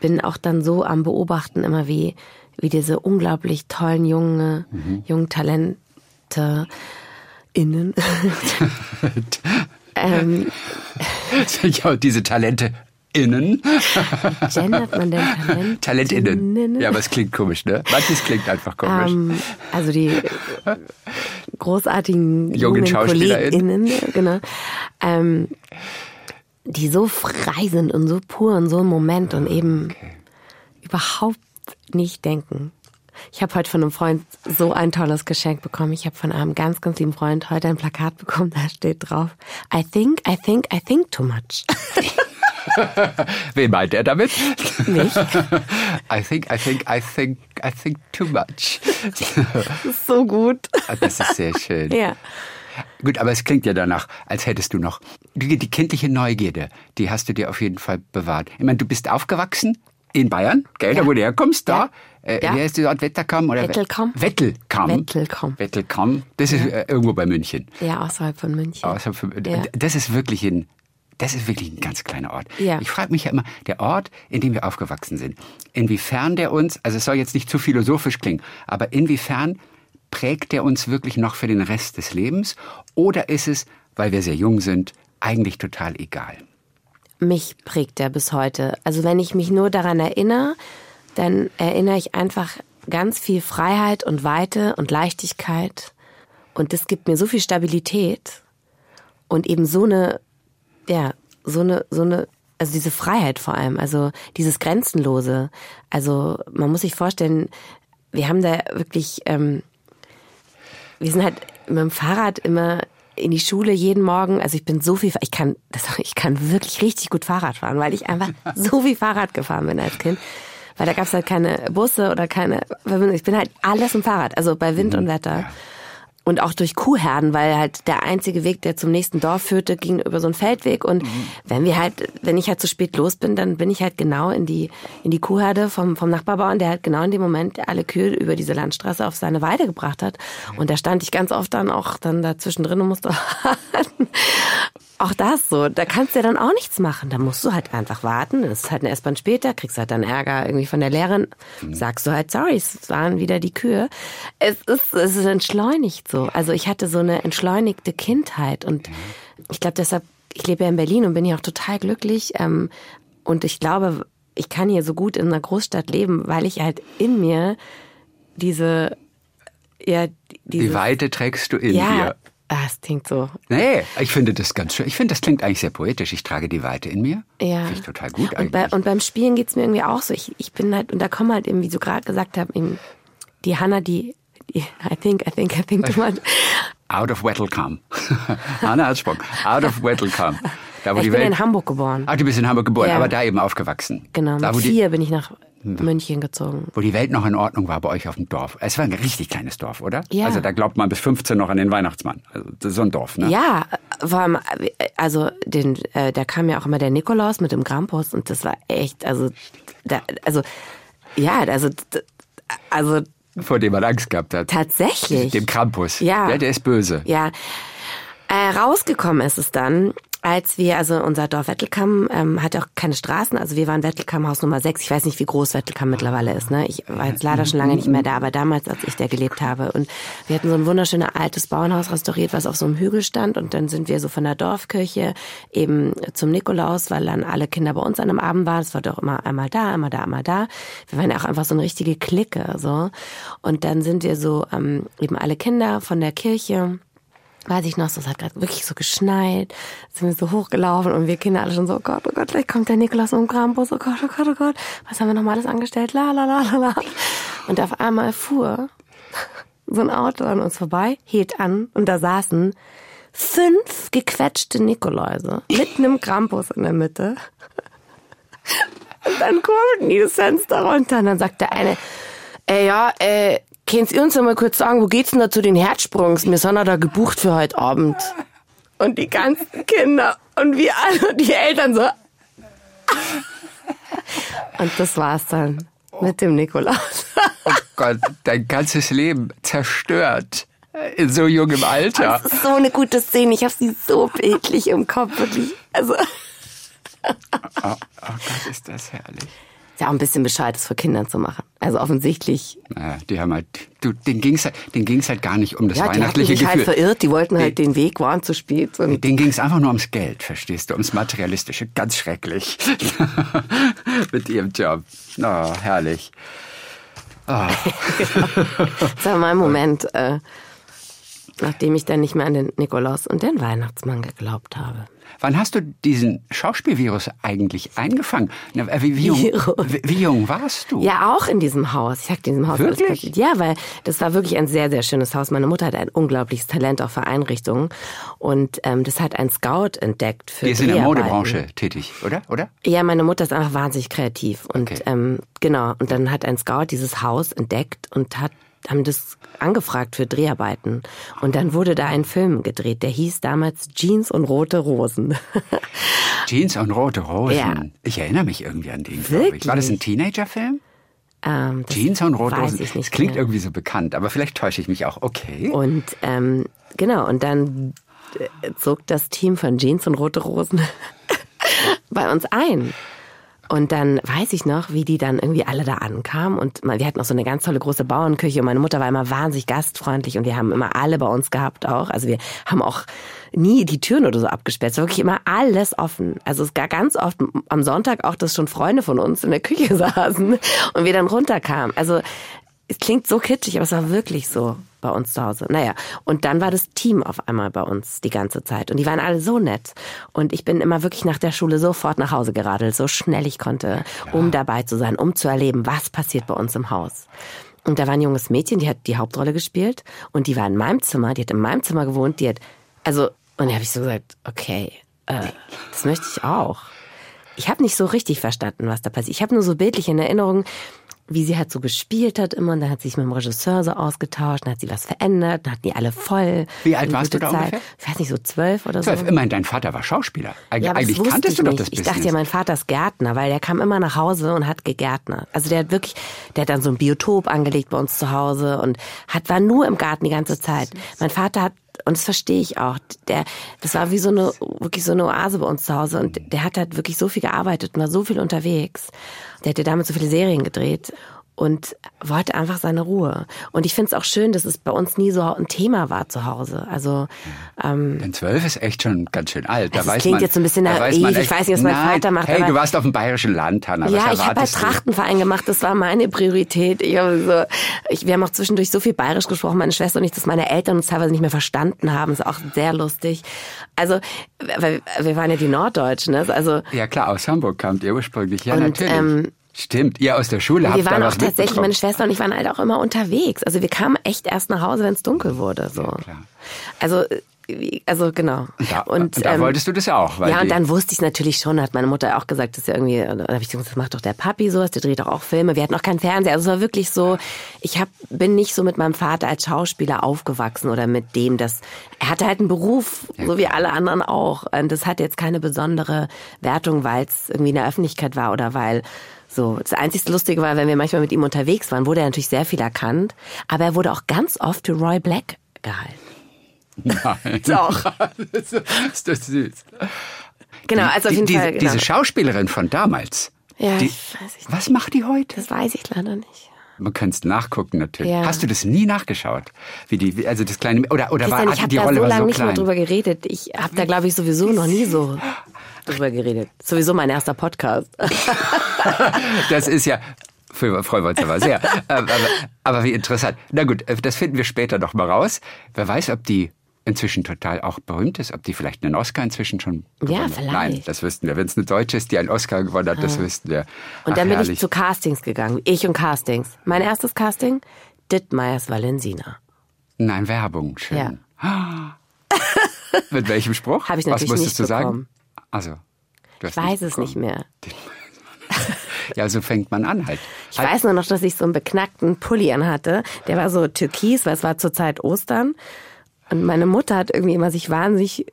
bin auch dann so am Beobachten immer wie, wie diese unglaublich tollen junge, jungen Talente innen. Ähm, ja, diese Talente innen. gendert man denn Talent? Talent innen. Ja, aber es klingt komisch, ne? Manches klingt einfach komisch. Ähm, also die großartigen Jungen jungen SchauspielerInnen. Genau, ähm, die so frei sind und so pur und so im Moment und eben überhaupt nicht denken. Ich habe heute von einem Freund so ein tolles Geschenk bekommen. Ich habe von einem ganz, ganz lieben Freund heute ein Plakat bekommen, da steht drauf, I think, I think, I think too much. Wen meint er damit? Mich. I think, I think, I think, I think too much. Das ist so gut. Das ist sehr schön. Ja. Gut, aber es klingt ja danach, als hättest du noch die, die kindliche Neugierde, die hast du dir auf jeden Fall bewahrt. Ich meine, du bist aufgewachsen in Bayern, gell, da Ja. wo du herkommst, da. Ja. Äh, Ja. Wie heißt die Ort? Wetterkamm? Oder Wettelkamm. Wettelkamm. Wettelkamm. Wettelkamm. Das ist äh, irgendwo bei München. Ja, außerhalb von München. Außer für, Ja. Das ist wirklich ein, das ist wirklich ein ganz kleiner Ort. Ja. Ich frage mich ja immer, der Ort, in dem wir aufgewachsen sind, inwiefern der uns, also es soll jetzt nicht zu philosophisch klingen, aber inwiefern prägt der uns wirklich noch für den Rest des Lebens? Oder ist es, weil wir sehr jung sind, eigentlich total egal? mich prägt er bis heute. Also wenn ich mich nur daran erinnere, dann erinnere ich einfach ganz viel Freiheit und Weite und Leichtigkeit. Und das gibt mir so viel Stabilität und eben so eine, ja, so eine, so eine, also diese Freiheit vor allem, also dieses Grenzenlose. Also man muss sich vorstellen, wir haben da wirklich, ähm, wir sind halt mit dem Fahrrad immer in die Schule jeden Morgen. Also ich bin so viel, ich kann, das, ich kann wirklich richtig gut Fahrrad fahren, weil ich einfach so viel Fahrrad gefahren bin als Kind. Weil da gab es halt keine Busse oder keine. Ich bin halt alles im Fahrrad, also bei Wind und Wetter. Und auch durch Kuhherden, weil halt der einzige Weg, der zum nächsten Dorf führte, ging über so einen Feldweg. Und wenn wir halt, wenn ich halt zu spät los bin, dann bin ich halt genau in die, in die Kuhherde vom, vom Nachbarbauern, der halt genau in dem Moment alle Kühe über diese Landstraße auf seine Weide gebracht hat. Und da stand ich ganz oft dann auch dann dazwischen drin und musste warten. Auch das so, da kannst du ja dann auch nichts machen. Da musst du halt einfach warten. Das ist halt eine S-Bahn später, kriegst halt dann Ärger irgendwie von der Lehrerin. Sagst du halt, sorry, es waren wieder die Kühe. Es ist, es ist entschleunigt so. Also ich hatte so eine entschleunigte Kindheit und ich glaube deshalb, ich lebe ja in Berlin und bin hier auch total glücklich. Ähm, und ich glaube, ich kann hier so gut in einer Großstadt leben, weil ich halt in mir diese, ja, diese Die Weite trägst du in ja, dir. Ah, es klingt so. Nee, ich finde das ganz schön. Ich finde, das klingt eigentlich sehr poetisch. Ich trage die Weite in mir. Ja. Finde ich total gut Und, eigentlich. bei, und beim Spielen geht's mir irgendwie auch so. Ich, ich bin halt, und da kommen halt eben, wie du gerade gesagt hast, eben die Hanna, die, die I think, I think, I think too much. Out of Wettlecome. Hanna Herzsprung. Out of Wettlecome. Da, wo Ich die bin Welt. in Hamburg geboren. Ah, du bist in Hamburg geboren, Ja. aber da eben aufgewachsen. Genau, Da, mit die, vier bin ich nach München gezogen. wo die Welt noch in Ordnung war bei euch auf dem Dorf. Es war ein richtig kleines Dorf, oder? Ja. Also da glaubt man bis 15 noch an den Weihnachtsmann. Also das ist so ein Dorf, ne? Ja, vor allem, also den, äh, da kam ja auch immer der Nikolaus mit dem Krampus und das war echt, also, da, also, ja, also, also Vor dem man Angst gehabt hat. tatsächlich. Dem Krampus. Ja. Der, der ist böse. Ja, äh, rausgekommen ist es dann, als wir, also unser Dorf Wettelkamm ähm, hat auch keine Straßen, also wir waren Wettelkamm Haus Nummer 6. Ich weiß nicht, wie groß Wettelkamm mittlerweile ist. Ne? Ich war jetzt leider schon lange nicht mehr da, aber damals, als ich da gelebt habe. Und wir hatten so ein wunderschönes altes Bauernhaus restauriert, was auf so einem Hügel stand. Und dann sind wir so von der Dorfkirche eben zum Nikolaus, weil dann alle Kinder bei uns an einem Abend waren. Es war doch immer einmal da, einmal da, einmal da. Wir waren ja auch einfach so eine richtige Clique. so. Und dann sind wir so ähm, eben alle Kinder von der Kirche weiß ich noch, so, es hat gerade wirklich so geschneit, sind wir so hochgelaufen und wir Kinder alle schon so, oh Gott, oh Gott, gleich kommt der Nikolaus um Krampus, oh Gott, oh Gott, oh Gott, was haben wir noch alles angestellt, la, la, la, la, la. Und auf einmal fuhr so ein Auto an uns vorbei, hielt an und da saßen fünf gequetschte Nikoläuse mit einem Krampus in der Mitte. Und dann kurbelten die das Fenster runter und dann sagt der eine, äh, ja, äh, könnt ihr uns noch mal kurz sagen, wo geht's denn da zu den Herzsprungs? Wir sind ja da gebucht für heute Abend. Und die ganzen Kinder und wir alle und die Eltern so. Und das war's dann mit dem Nikolaus. Oh Gott, dein ganzes Leben zerstört. In so jungem Alter. Das ist so eine gute Szene. Ich habe sie so bildlich im Kopf. Wirklich. Also, Oh, oh Gott, ist das herrlich. Ist ja auch ein bisschen bescheuert, das vor Kindern zu machen. Also offensichtlich. Naja, die haben halt, du, denen ging's halt, denen ging's halt gar nicht um das Ja, die hatten weihnachtliche sich halt Gefühl. verirrt. Die wollten halt den Weg waren zu spät. Und Denen ging's einfach nur ums Geld, verstehst du? Ums Materialistische. Ganz schrecklich. Mit ihrem Job. Oh, herrlich. Das war mein Moment, äh, nachdem ich dann nicht mehr an den Nikolaus und den Weihnachtsmann geglaubt habe. Wann hast du diesen Schauspielvirus eigentlich eingefangen? Na, Wie, wie, jung, wie, wie jung warst du? Ja, auch in diesem Haus. Ich sag in diesem Haus Wirklich? Ja, weil das war wirklich ein sehr, sehr schönes Haus. Meine Mutter hat ein unglaubliches Talent auch für Einrichtungen. Und ähm, das hat ein Scout entdeckt für Die ist in der. Modebranche tätig, oder? Oder? Ja, meine Mutter ist einfach wahnsinnig kreativ. Und Okay. ähm, genau, und dann hat ein Scout dieses Haus entdeckt und hat haben das angefragt für Dreharbeiten. Und dann wurde da ein Film gedreht, der hieß damals Jeans und rote Rosen. Jeans und rote Rosen. Ja. Ich erinnere mich irgendwie an den, glaube ich. War das ein Wirklich? Teenagerfilm? ähm, Jeans und rote Rosen. ich nicht das klingt mehr. irgendwie so bekannt, aber vielleicht täusche ich mich auch. Okay. Und ähm, genau, und dann äh, zog das Team von Jeans und Rote Rosen bei uns ein. Und dann weiß ich noch, wie die dann irgendwie alle da ankamen und wir hatten auch so eine ganz tolle große Bauernküche und meine Mutter war immer wahnsinnig gastfreundlich und wir haben immer alle bei uns gehabt auch. Also wir haben auch nie die Türen oder so abgesperrt. Es war wirklich immer alles offen. Also es gab ganz oft am Sonntag auch, dass schon Freunde von uns in der Küche saßen und wir dann runterkamen. Also es klingt so kitschig, aber es war wirklich so bei uns zu Hause. Naja, und dann war das Team auf einmal bei uns die ganze Zeit. Und die waren alle so nett. Und ich bin immer wirklich nach der Schule sofort nach Hause geradelt, so schnell ich konnte, um dabei zu sein, um zu erleben, was passiert bei uns im Haus. Und da war ein junges Mädchen, die hat die Hauptrolle gespielt. Und die war in meinem Zimmer, die hat in meinem Zimmer gewohnt, die hat, also, und da habe ich so gesagt, okay, äh, das möchte ich auch. Ich habe nicht so richtig verstanden, was da passiert. Ich habe nur so bildlich in Erinnerung, wie sie halt so gespielt hat immer. Und dann hat sie sich mit dem Regisseur so ausgetauscht, dann hat sie was verändert, dann hatten die alle voll. Wie alt warst du da Zeit. ungefähr? Ich weiß nicht, so zwölf oder Zwölf. so. Immerhin, dein Vater war Schauspieler. Eig Ja, Eigentlich kanntest ich du doch das Ich Business. dachte ja, mein Vater ist Gärtner, weil der kam immer nach Hause und hat gegärtnert. Also der hat wirklich, der hat dann so ein Biotop angelegt bei uns zu Hause und hat war nur im Garten die ganze Zeit. Mein Vater hat und das verstehe ich auch. Der, das war wie so eine wirklich so eine Oase bei uns zu Hause und der hat halt wirklich so viel gearbeitet und war so viel unterwegs. Der hat ja damals so viele Serien gedreht und wollte einfach seine Ruhe. Und ich finde es auch schön, dass es bei uns nie so ein Thema war zu Hause. Also ähm, Denn zwölf ist echt schon ganz schön alt. Da also weiß klingt man, jetzt so ein bisschen naiv. Weiß echt, ich weiß nicht, was mein nein, Vater macht. Hey, du warst auf dem bayerischen Land, Hanna. Ja, ich habe halt Trachtenverein gemacht. Das war meine Priorität. Ich so, ich, wir haben auch zwischendurch so viel bayerisch gesprochen, meine Schwester und ich, dass meine Eltern uns teilweise nicht mehr verstanden haben. Das ist auch sehr lustig. Also, weil wir waren ja die Norddeutschen. Ne? Also, ja klar, aus Hamburg kamt ihr ursprünglich. Ja, und, natürlich. Ähm, Stimmt, ihr aus der Schule habt Wir waren auch tatsächlich, meine Schwester und ich waren halt auch immer unterwegs. Also wir kamen echt erst nach Hause, wenn es dunkel wurde. So. Ja, also also genau. Da, und da ähm, wolltest du das ja auch. ja, und dann wusste ich natürlich schon, hat meine Mutter auch gesagt, dass ja irgendwie, da habe ich gesagt, das macht doch der Papi so, der dreht doch auch Filme. Wir hatten noch keinen Fernseher. Also es war wirklich so, ich hab, bin nicht so mit meinem Vater als Schauspieler aufgewachsen oder mit dem, dass er hatte halt einen Beruf, ja, so wie alle anderen auch. Und das hat jetzt keine besondere Wertung, weil es irgendwie in der Öffentlichkeit war oder weil so, das einzige Lustige war, wenn wir manchmal mit ihm unterwegs waren, wurde er natürlich sehr viel erkannt, aber er wurde auch ganz oft für Roy Black gehalten. Nein. Doch. ist das süß. Genau, also auf jeden die, Fall. Genau. Diese Schauspielerin von damals. Ja, die, weiß ich nicht. Was macht die heute? Das weiß ich leider nicht. Man könnte es nachgucken natürlich. Ja. Hast du das nie nachgeschaut? Wie die, also das kleine oder oder war ich die Rolle so war so lange nicht mehr drüber geredet. Ich habe da glaube ich sowieso noch nie so drüber geredet. Sowieso mein erster Podcast. das ist ja freuen wir uns aber sehr. aber, aber, wie interessant. Na gut, das finden wir später noch mal raus. Wer weiß, ob die inzwischen total auch berühmt ist, ob die vielleicht einen Oscar inzwischen schon gewonnen Ja, vielleicht. Nein, das wüssten wir. Wenn es eine Deutsche ist, die einen Oscar gewonnen hat, das wüssten wir. Und Ach, dann bin herrlich. ich zu Castings gegangen. Ich und Castings. Mein erstes Casting, Dittmeyers Valensina. Nein, Werbung, schön. Ja. Mit welchem Spruch? Habe ich natürlich Was musstest nicht du bekommen. sagen? Also, ich weiß es nicht mehr. Ja, so fängt man an halt. Ich halt. weiß nur noch, dass ich so einen beknackten Pulli anhatte. Der war so türkis, weil es war zur Zeit Ostern. Und meine Mutter hat irgendwie immer sich wahnsinnig,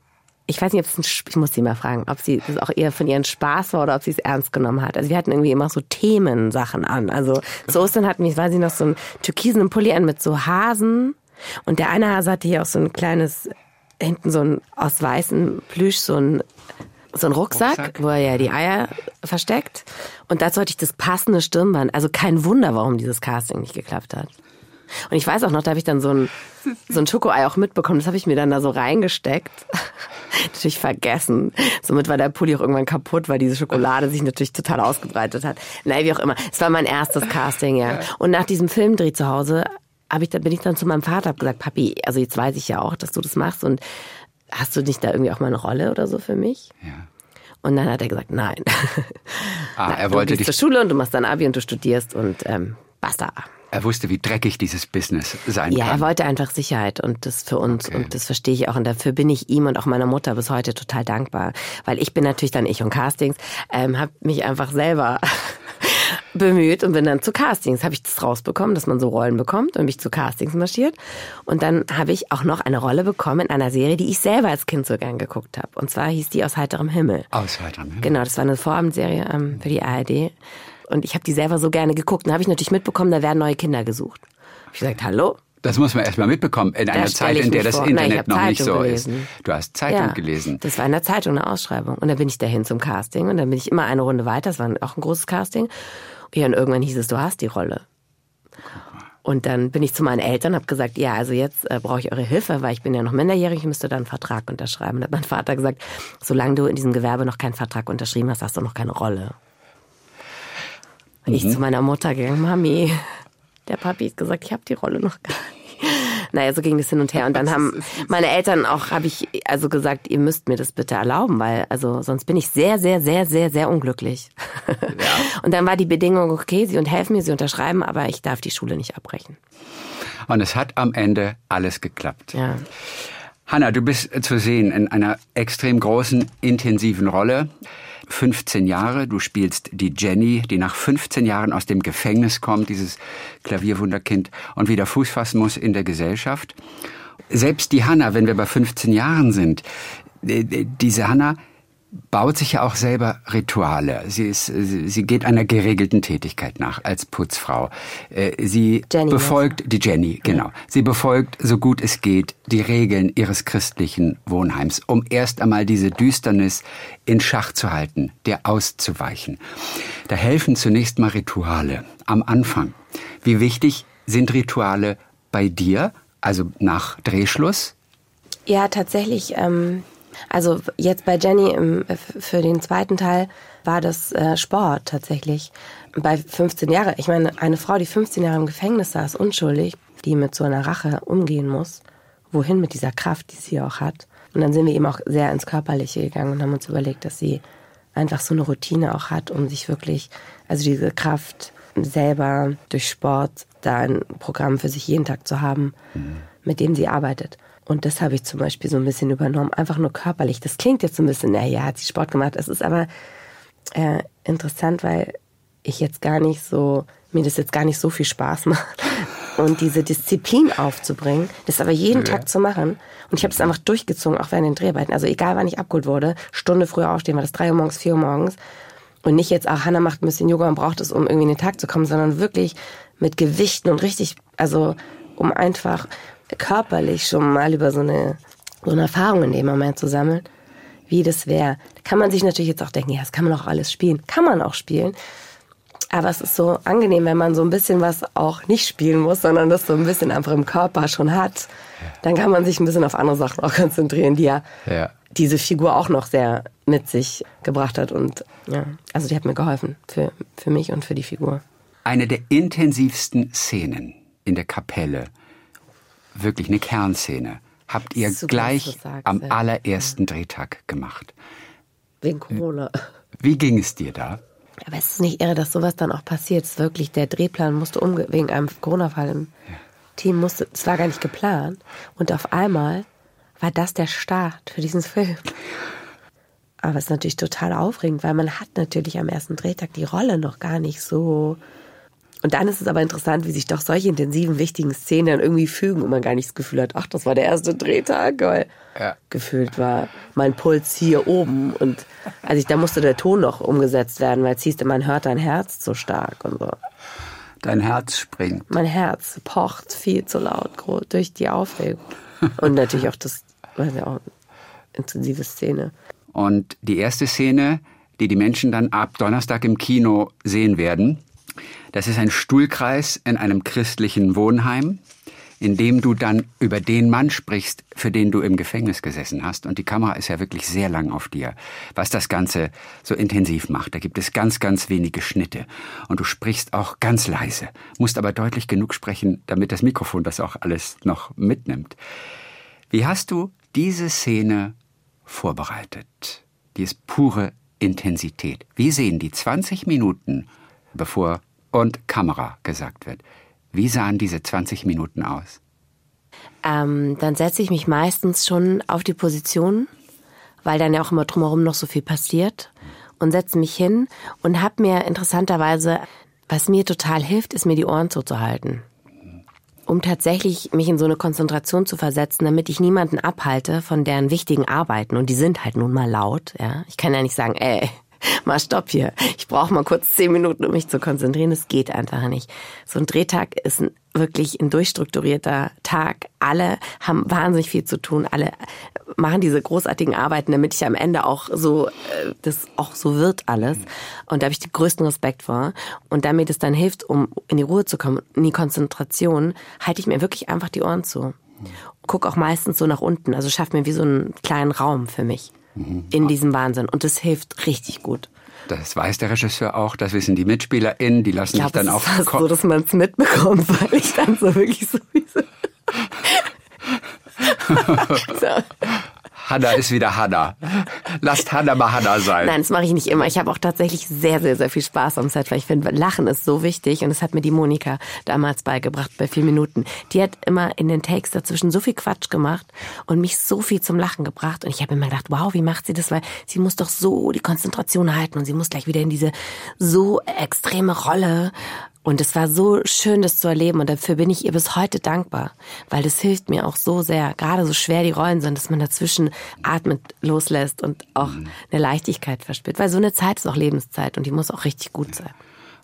ich weiß nicht, ob es ein, ich muss sie mal fragen, ob sie das auch eher von ihren Spaß war oder ob sie es ernst genommen hat. Also wir hatten irgendwie immer so Themensachen an. Also zu Ostern hatten wir, weiß ich noch, so einen türkisen Pulli an mit so Hasen. Und der eine Hase hatte hier auch so ein kleines, hinten so ein, aus weißem Plüsch, so ein so ein Rucksack, Rucksack, wo er ja die Eier versteckt. Und dazu hatte ich das passende Stirnband. Also kein Wunder, warum dieses Casting nicht geklappt hat. Und ich weiß auch noch, da habe ich dann so ein, so ein Schokoei auch mitbekommen. Das habe ich mir dann da so reingesteckt. natürlich vergessen. Somit war der Pulli auch irgendwann kaputt, weil diese Schokolade sich natürlich total ausgebreitet hat. Nein, wie auch immer. Es war mein erstes Casting, ja. Und nach diesem Filmdreh zu Hause hab ich, bin ich dann zu meinem Vater hab gesagt, Papi, also jetzt weiß ich ja auch, dass du das machst und hast du nicht da irgendwie auch mal eine Rolle oder so für mich? Ja. Und dann hat er gesagt, nein. Ah, er wollte du dich zur Schule und du machst dein Abi und du studierst und ähm, basta. Er wusste, wie dreckig dieses Business sein ja, kann. Ja, er wollte einfach Sicherheit und das für uns okay. und das verstehe ich auch und dafür bin ich ihm und auch meiner Mutter bis heute total dankbar, weil ich bin natürlich dann ich und Castings, ähm, habe mich einfach selber bemüht und bin dann zu Castings, habe ich das rausbekommen, dass man so Rollen bekommt und mich zu Castings marschiert und dann habe ich auch noch eine Rolle bekommen in einer Serie, die ich selber als Kind so gern geguckt habe und zwar hieß die aus heiterem Himmel. Aus heiterem Himmel. Genau, das war eine Vorabendserie ähm, für die ARD und ich habe die selber so gerne geguckt. Dann habe ich natürlich mitbekommen, da werden neue Kinder gesucht. Hab ich gesagt, hallo? Das muss man erstmal mitbekommen, in einer Zeit, in der das vor. Internet Nein, noch nicht so gelesen. ist. Du hast Zeitung ja, gelesen. Das war in der Zeitung eine Ausschreibung. Und dann bin ich dahin zum Casting und dann bin ich immer eine Runde weiter. Das war auch ein großes Casting. Ja, und irgendwann hieß es, du hast die Rolle. Und dann bin ich zu meinen Eltern und habe gesagt, ja, also jetzt äh, brauche ich eure Hilfe, weil ich bin ja noch minderjährig, ich müsste dann einen Vertrag unterschreiben. Und hat mein Vater gesagt, solange du in diesem Gewerbe noch keinen Vertrag unterschrieben hast, hast du noch keine Rolle. Und mhm. ich zu meiner Mutter gegangen, Mami, der Papi hat gesagt, ich habe die Rolle noch gar nicht. Naja, so ging das hin und her. Und dann haben meine Eltern auch, habe ich also gesagt, ihr müsst mir das bitte erlauben, weil also sonst bin ich sehr, sehr, sehr, sehr, sehr unglücklich. Ja. Und dann war die Bedingung, okay, sie und helfen mir, sie unterschreiben, aber ich darf die Schule nicht abbrechen. Und es hat am Ende alles geklappt. Ja. Hanna, du bist zu sehen in einer extrem großen, intensiven Rolle. 15 Jahre. Du spielst die Jenny, die nach 15 Jahren aus dem Gefängnis kommt, dieses Klavierwunderkind, und wieder Fuß fassen muss in der Gesellschaft. Selbst die Hanna, wenn wir bei 15 Jahren sind, diese Hanna, baut sich ja auch selber Rituale. Sie, ist, sie geht einer geregelten Tätigkeit nach als Putzfrau. Äh, sie Jenny befolgt, die Jenny, genau. Sie befolgt, so gut es geht, die Regeln ihres christlichen Wohnheims, um erst einmal diese Düsternis in Schach zu halten, der auszuweichen. Da helfen zunächst mal Rituale am Anfang. Wie wichtig sind Rituale bei dir, also nach Drehschluss? Ja, tatsächlich. Ähm, also jetzt bei Jenny im, für den zweiten Teil war das äh, Sport tatsächlich. Bei 15 Jahren, ich meine, eine Frau, die 15 Jahre im Gefängnis saß, unschuldig, die mit so einer Rache umgehen muss, wohin mit dieser Kraft, die sie auch hat. Und dann sind wir eben auch sehr ins Körperliche gegangen und haben uns überlegt, dass sie einfach so eine Routine auch hat, um sich wirklich, also diese Kraft selber durch Sport da ein Programm für sich jeden Tag zu haben, mhm. mit dem sie arbeitet. Und das habe ich zum Beispiel so ein bisschen übernommen, einfach nur körperlich. Das klingt jetzt so ein bisschen, naja, hat sie Sport gemacht. Es ist aber äh, interessant, weil ich jetzt gar nicht so, mir das jetzt gar nicht so viel Spaß macht. Und diese Disziplin aufzubringen, das aber jeden ja. Tag zu machen. Und ich habe es einfach durchgezogen, auch während den Dreharbeiten. Also egal, wann ich abgeholt wurde, Stunde früher aufstehen, war das drei Uhr morgens, vier Uhr morgens. Und nicht jetzt, ach, Hannah macht ein bisschen Yoga und braucht es, um irgendwie in den Tag zu kommen, sondern wirklich mit Gewichten und richtig, also um einfach körperlich schon mal über so eine, so eine Erfahrung in dem Moment zu sammeln, wie das wäre. Da kann man sich natürlich jetzt auch denken, ja, das kann man auch alles spielen. Kann man auch spielen. Aber es ist so angenehm, wenn man so ein bisschen was auch nicht spielen muss, sondern das so ein bisschen einfach im Körper schon hat. Dann kann man sich ein bisschen auf andere Sachen auch konzentrieren, die ja, ja. diese Figur auch noch sehr mit sich gebracht hat. Und ja, also die hat mir geholfen für, für mich und für die Figur. Eine der intensivsten Szenen in der Kapelle wirklich eine Kernszene. Habt ihr Super, gleich am allerersten Drehtag gemacht. Wegen Corona. Wie ging es dir da? Aber es ist nicht irre, dass sowas dann auch passiert. Es ist wirklich, der Drehplan musste umge wegen einem Corona-Fall im ja. Team musste, es war gar nicht geplant. Und auf einmal war das der Start für diesen Film. Aber es ist natürlich total aufregend, weil man hat natürlich am ersten Drehtag die Rolle noch gar nicht so und dann ist es aber interessant, wie sich doch solche intensiven, wichtigen Szenen dann irgendwie fügen und man gar nicht das Gefühl hat, ach, das war der erste Drehtag, weil ja. gefühlt war mein Puls hier oben und also ich, da musste der Ton noch umgesetzt werden, weil es hieß, man hört dein Herz so stark und so. Dein Herz springt. Mein Herz pocht viel zu laut durch die Aufregung. Und natürlich auch das, weiß ja auch, intensive Szene. Und die erste Szene, die die Menschen dann ab Donnerstag im Kino sehen werden, das ist ein Stuhlkreis in einem christlichen Wohnheim, in dem du dann über den Mann sprichst, für den du im Gefängnis gesessen hast. Und die Kamera ist ja wirklich sehr lang auf dir, was das Ganze so intensiv macht. Da gibt es ganz, ganz wenige Schnitte. Und du sprichst auch ganz leise, musst aber deutlich genug sprechen, damit das Mikrofon das auch alles noch mitnimmt. Wie hast du diese Szene vorbereitet? Die ist pure Intensität. Wie sehen die 20 Minuten, bevor und Kamera gesagt wird. Wie sahen diese 20 Minuten aus? Ähm, dann setze ich mich meistens schon auf die Position, weil dann ja auch immer drumherum noch so viel passiert und setze mich hin und habe mir interessanterweise, was mir total hilft, ist mir die Ohren zuzuhalten. Um tatsächlich mich in so eine Konzentration zu versetzen, damit ich niemanden abhalte von deren wichtigen Arbeiten. Und die sind halt nun mal laut, ja. Ich kann ja nicht sagen, ey, mal stopp hier. Ich brauche mal kurz zehn Minuten, um mich zu konzentrieren. Es geht einfach nicht. So ein Drehtag ist ein, wirklich ein durchstrukturierter Tag. Alle haben wahnsinnig viel zu tun. Alle machen diese großartigen Arbeiten, damit ich am Ende auch so, äh, das auch so wird alles. Und da habe ich den größten Respekt vor. Und damit es dann hilft, um in die Ruhe zu kommen, in die Konzentration, halte ich mir wirklich einfach die Ohren zu. Guck auch meistens so nach unten. Also schafft mir wie so einen kleinen Raum für mich in diesem Wahnsinn. Und das hilft richtig gut. Das weiß der Regisseur auch, das wissen die MitspielerInnen, die lassen sich dann auch... Ich glaube, so, dass man es mitbekommt, weil ich dann so wirklich so... so. Hanna ist wieder Hanna. Lasst Hanna mal Hanna sein. Nein, das mache ich nicht immer. Ich habe auch tatsächlich sehr, sehr, sehr viel Spaß am Set, weil ich finde, Lachen ist so wichtig und das hat mir die Monika damals beigebracht bei vier Minuten. Die hat immer in den Takes dazwischen so viel Quatsch gemacht und mich so viel zum Lachen gebracht und ich habe immer gedacht, wow, wie macht sie das? Weil sie muss doch so die Konzentration halten und sie muss gleich wieder in diese so extreme Rolle Und es war so schön, das zu erleben. Und dafür bin ich ihr bis heute dankbar. Weil das hilft mir auch so sehr. Gerade so schwer die Rollen sind, dass man dazwischen atmet, loslässt und auch mhm. eine Leichtigkeit verspürt. Weil so eine Zeit ist auch Lebenszeit und die muss auch richtig gut sein.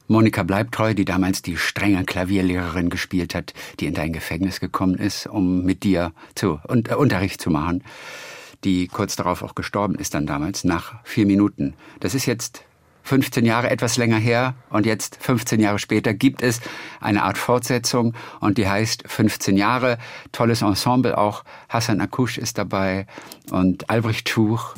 Monika Bleibtreu, die damals die strenge Klavierlehrerin gespielt hat, die in dein Gefängnis gekommen ist, um mit dir zu, und, äh, Unterricht zu machen, die kurz darauf auch gestorben ist dann damals, nach vier Minuten. Das ist jetzt 15 Jahre etwas länger her und jetzt 15 Jahre später gibt es eine Art Fortsetzung und die heißt 15 Jahre. Tolles Ensemble auch. Hassan Akush ist dabei und Albrecht Tuch.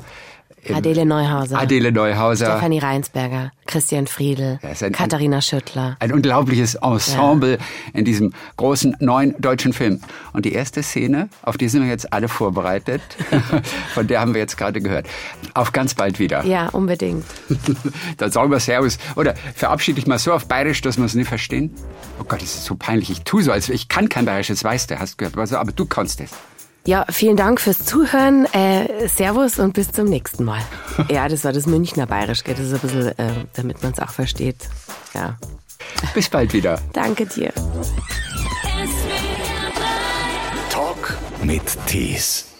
Adele Neuhauser. Adele Neuhauser. Stefanie Reinsberger, Christian Friedel, ja, ein, Katharina Schüttler. Ein unglaubliches Ensemble ja. in diesem großen neuen deutschen Film. Und die erste Szene, auf die sind wir jetzt alle vorbereitet, von der haben wir jetzt gerade gehört. Auf ganz bald wieder. Ja, unbedingt. Dann sagen wir Servus. Oder verabschiede dich mal so auf Bayerisch, dass wir es nicht verstehen. Oh Gott, das ist so peinlich. Ich tue so, als ich kann kein Bayerisch, das weißt du, hast gehört. Aber du kannst es. Ja, vielen Dank fürs Zuhören. Äh, servus und bis zum nächsten Mal. Ja, das war das Münchner Bayerisch, gell? das ist ein bisschen, äh, damit man es auch versteht. Ja. Bis bald wieder. Danke dir. Talk mit Tees.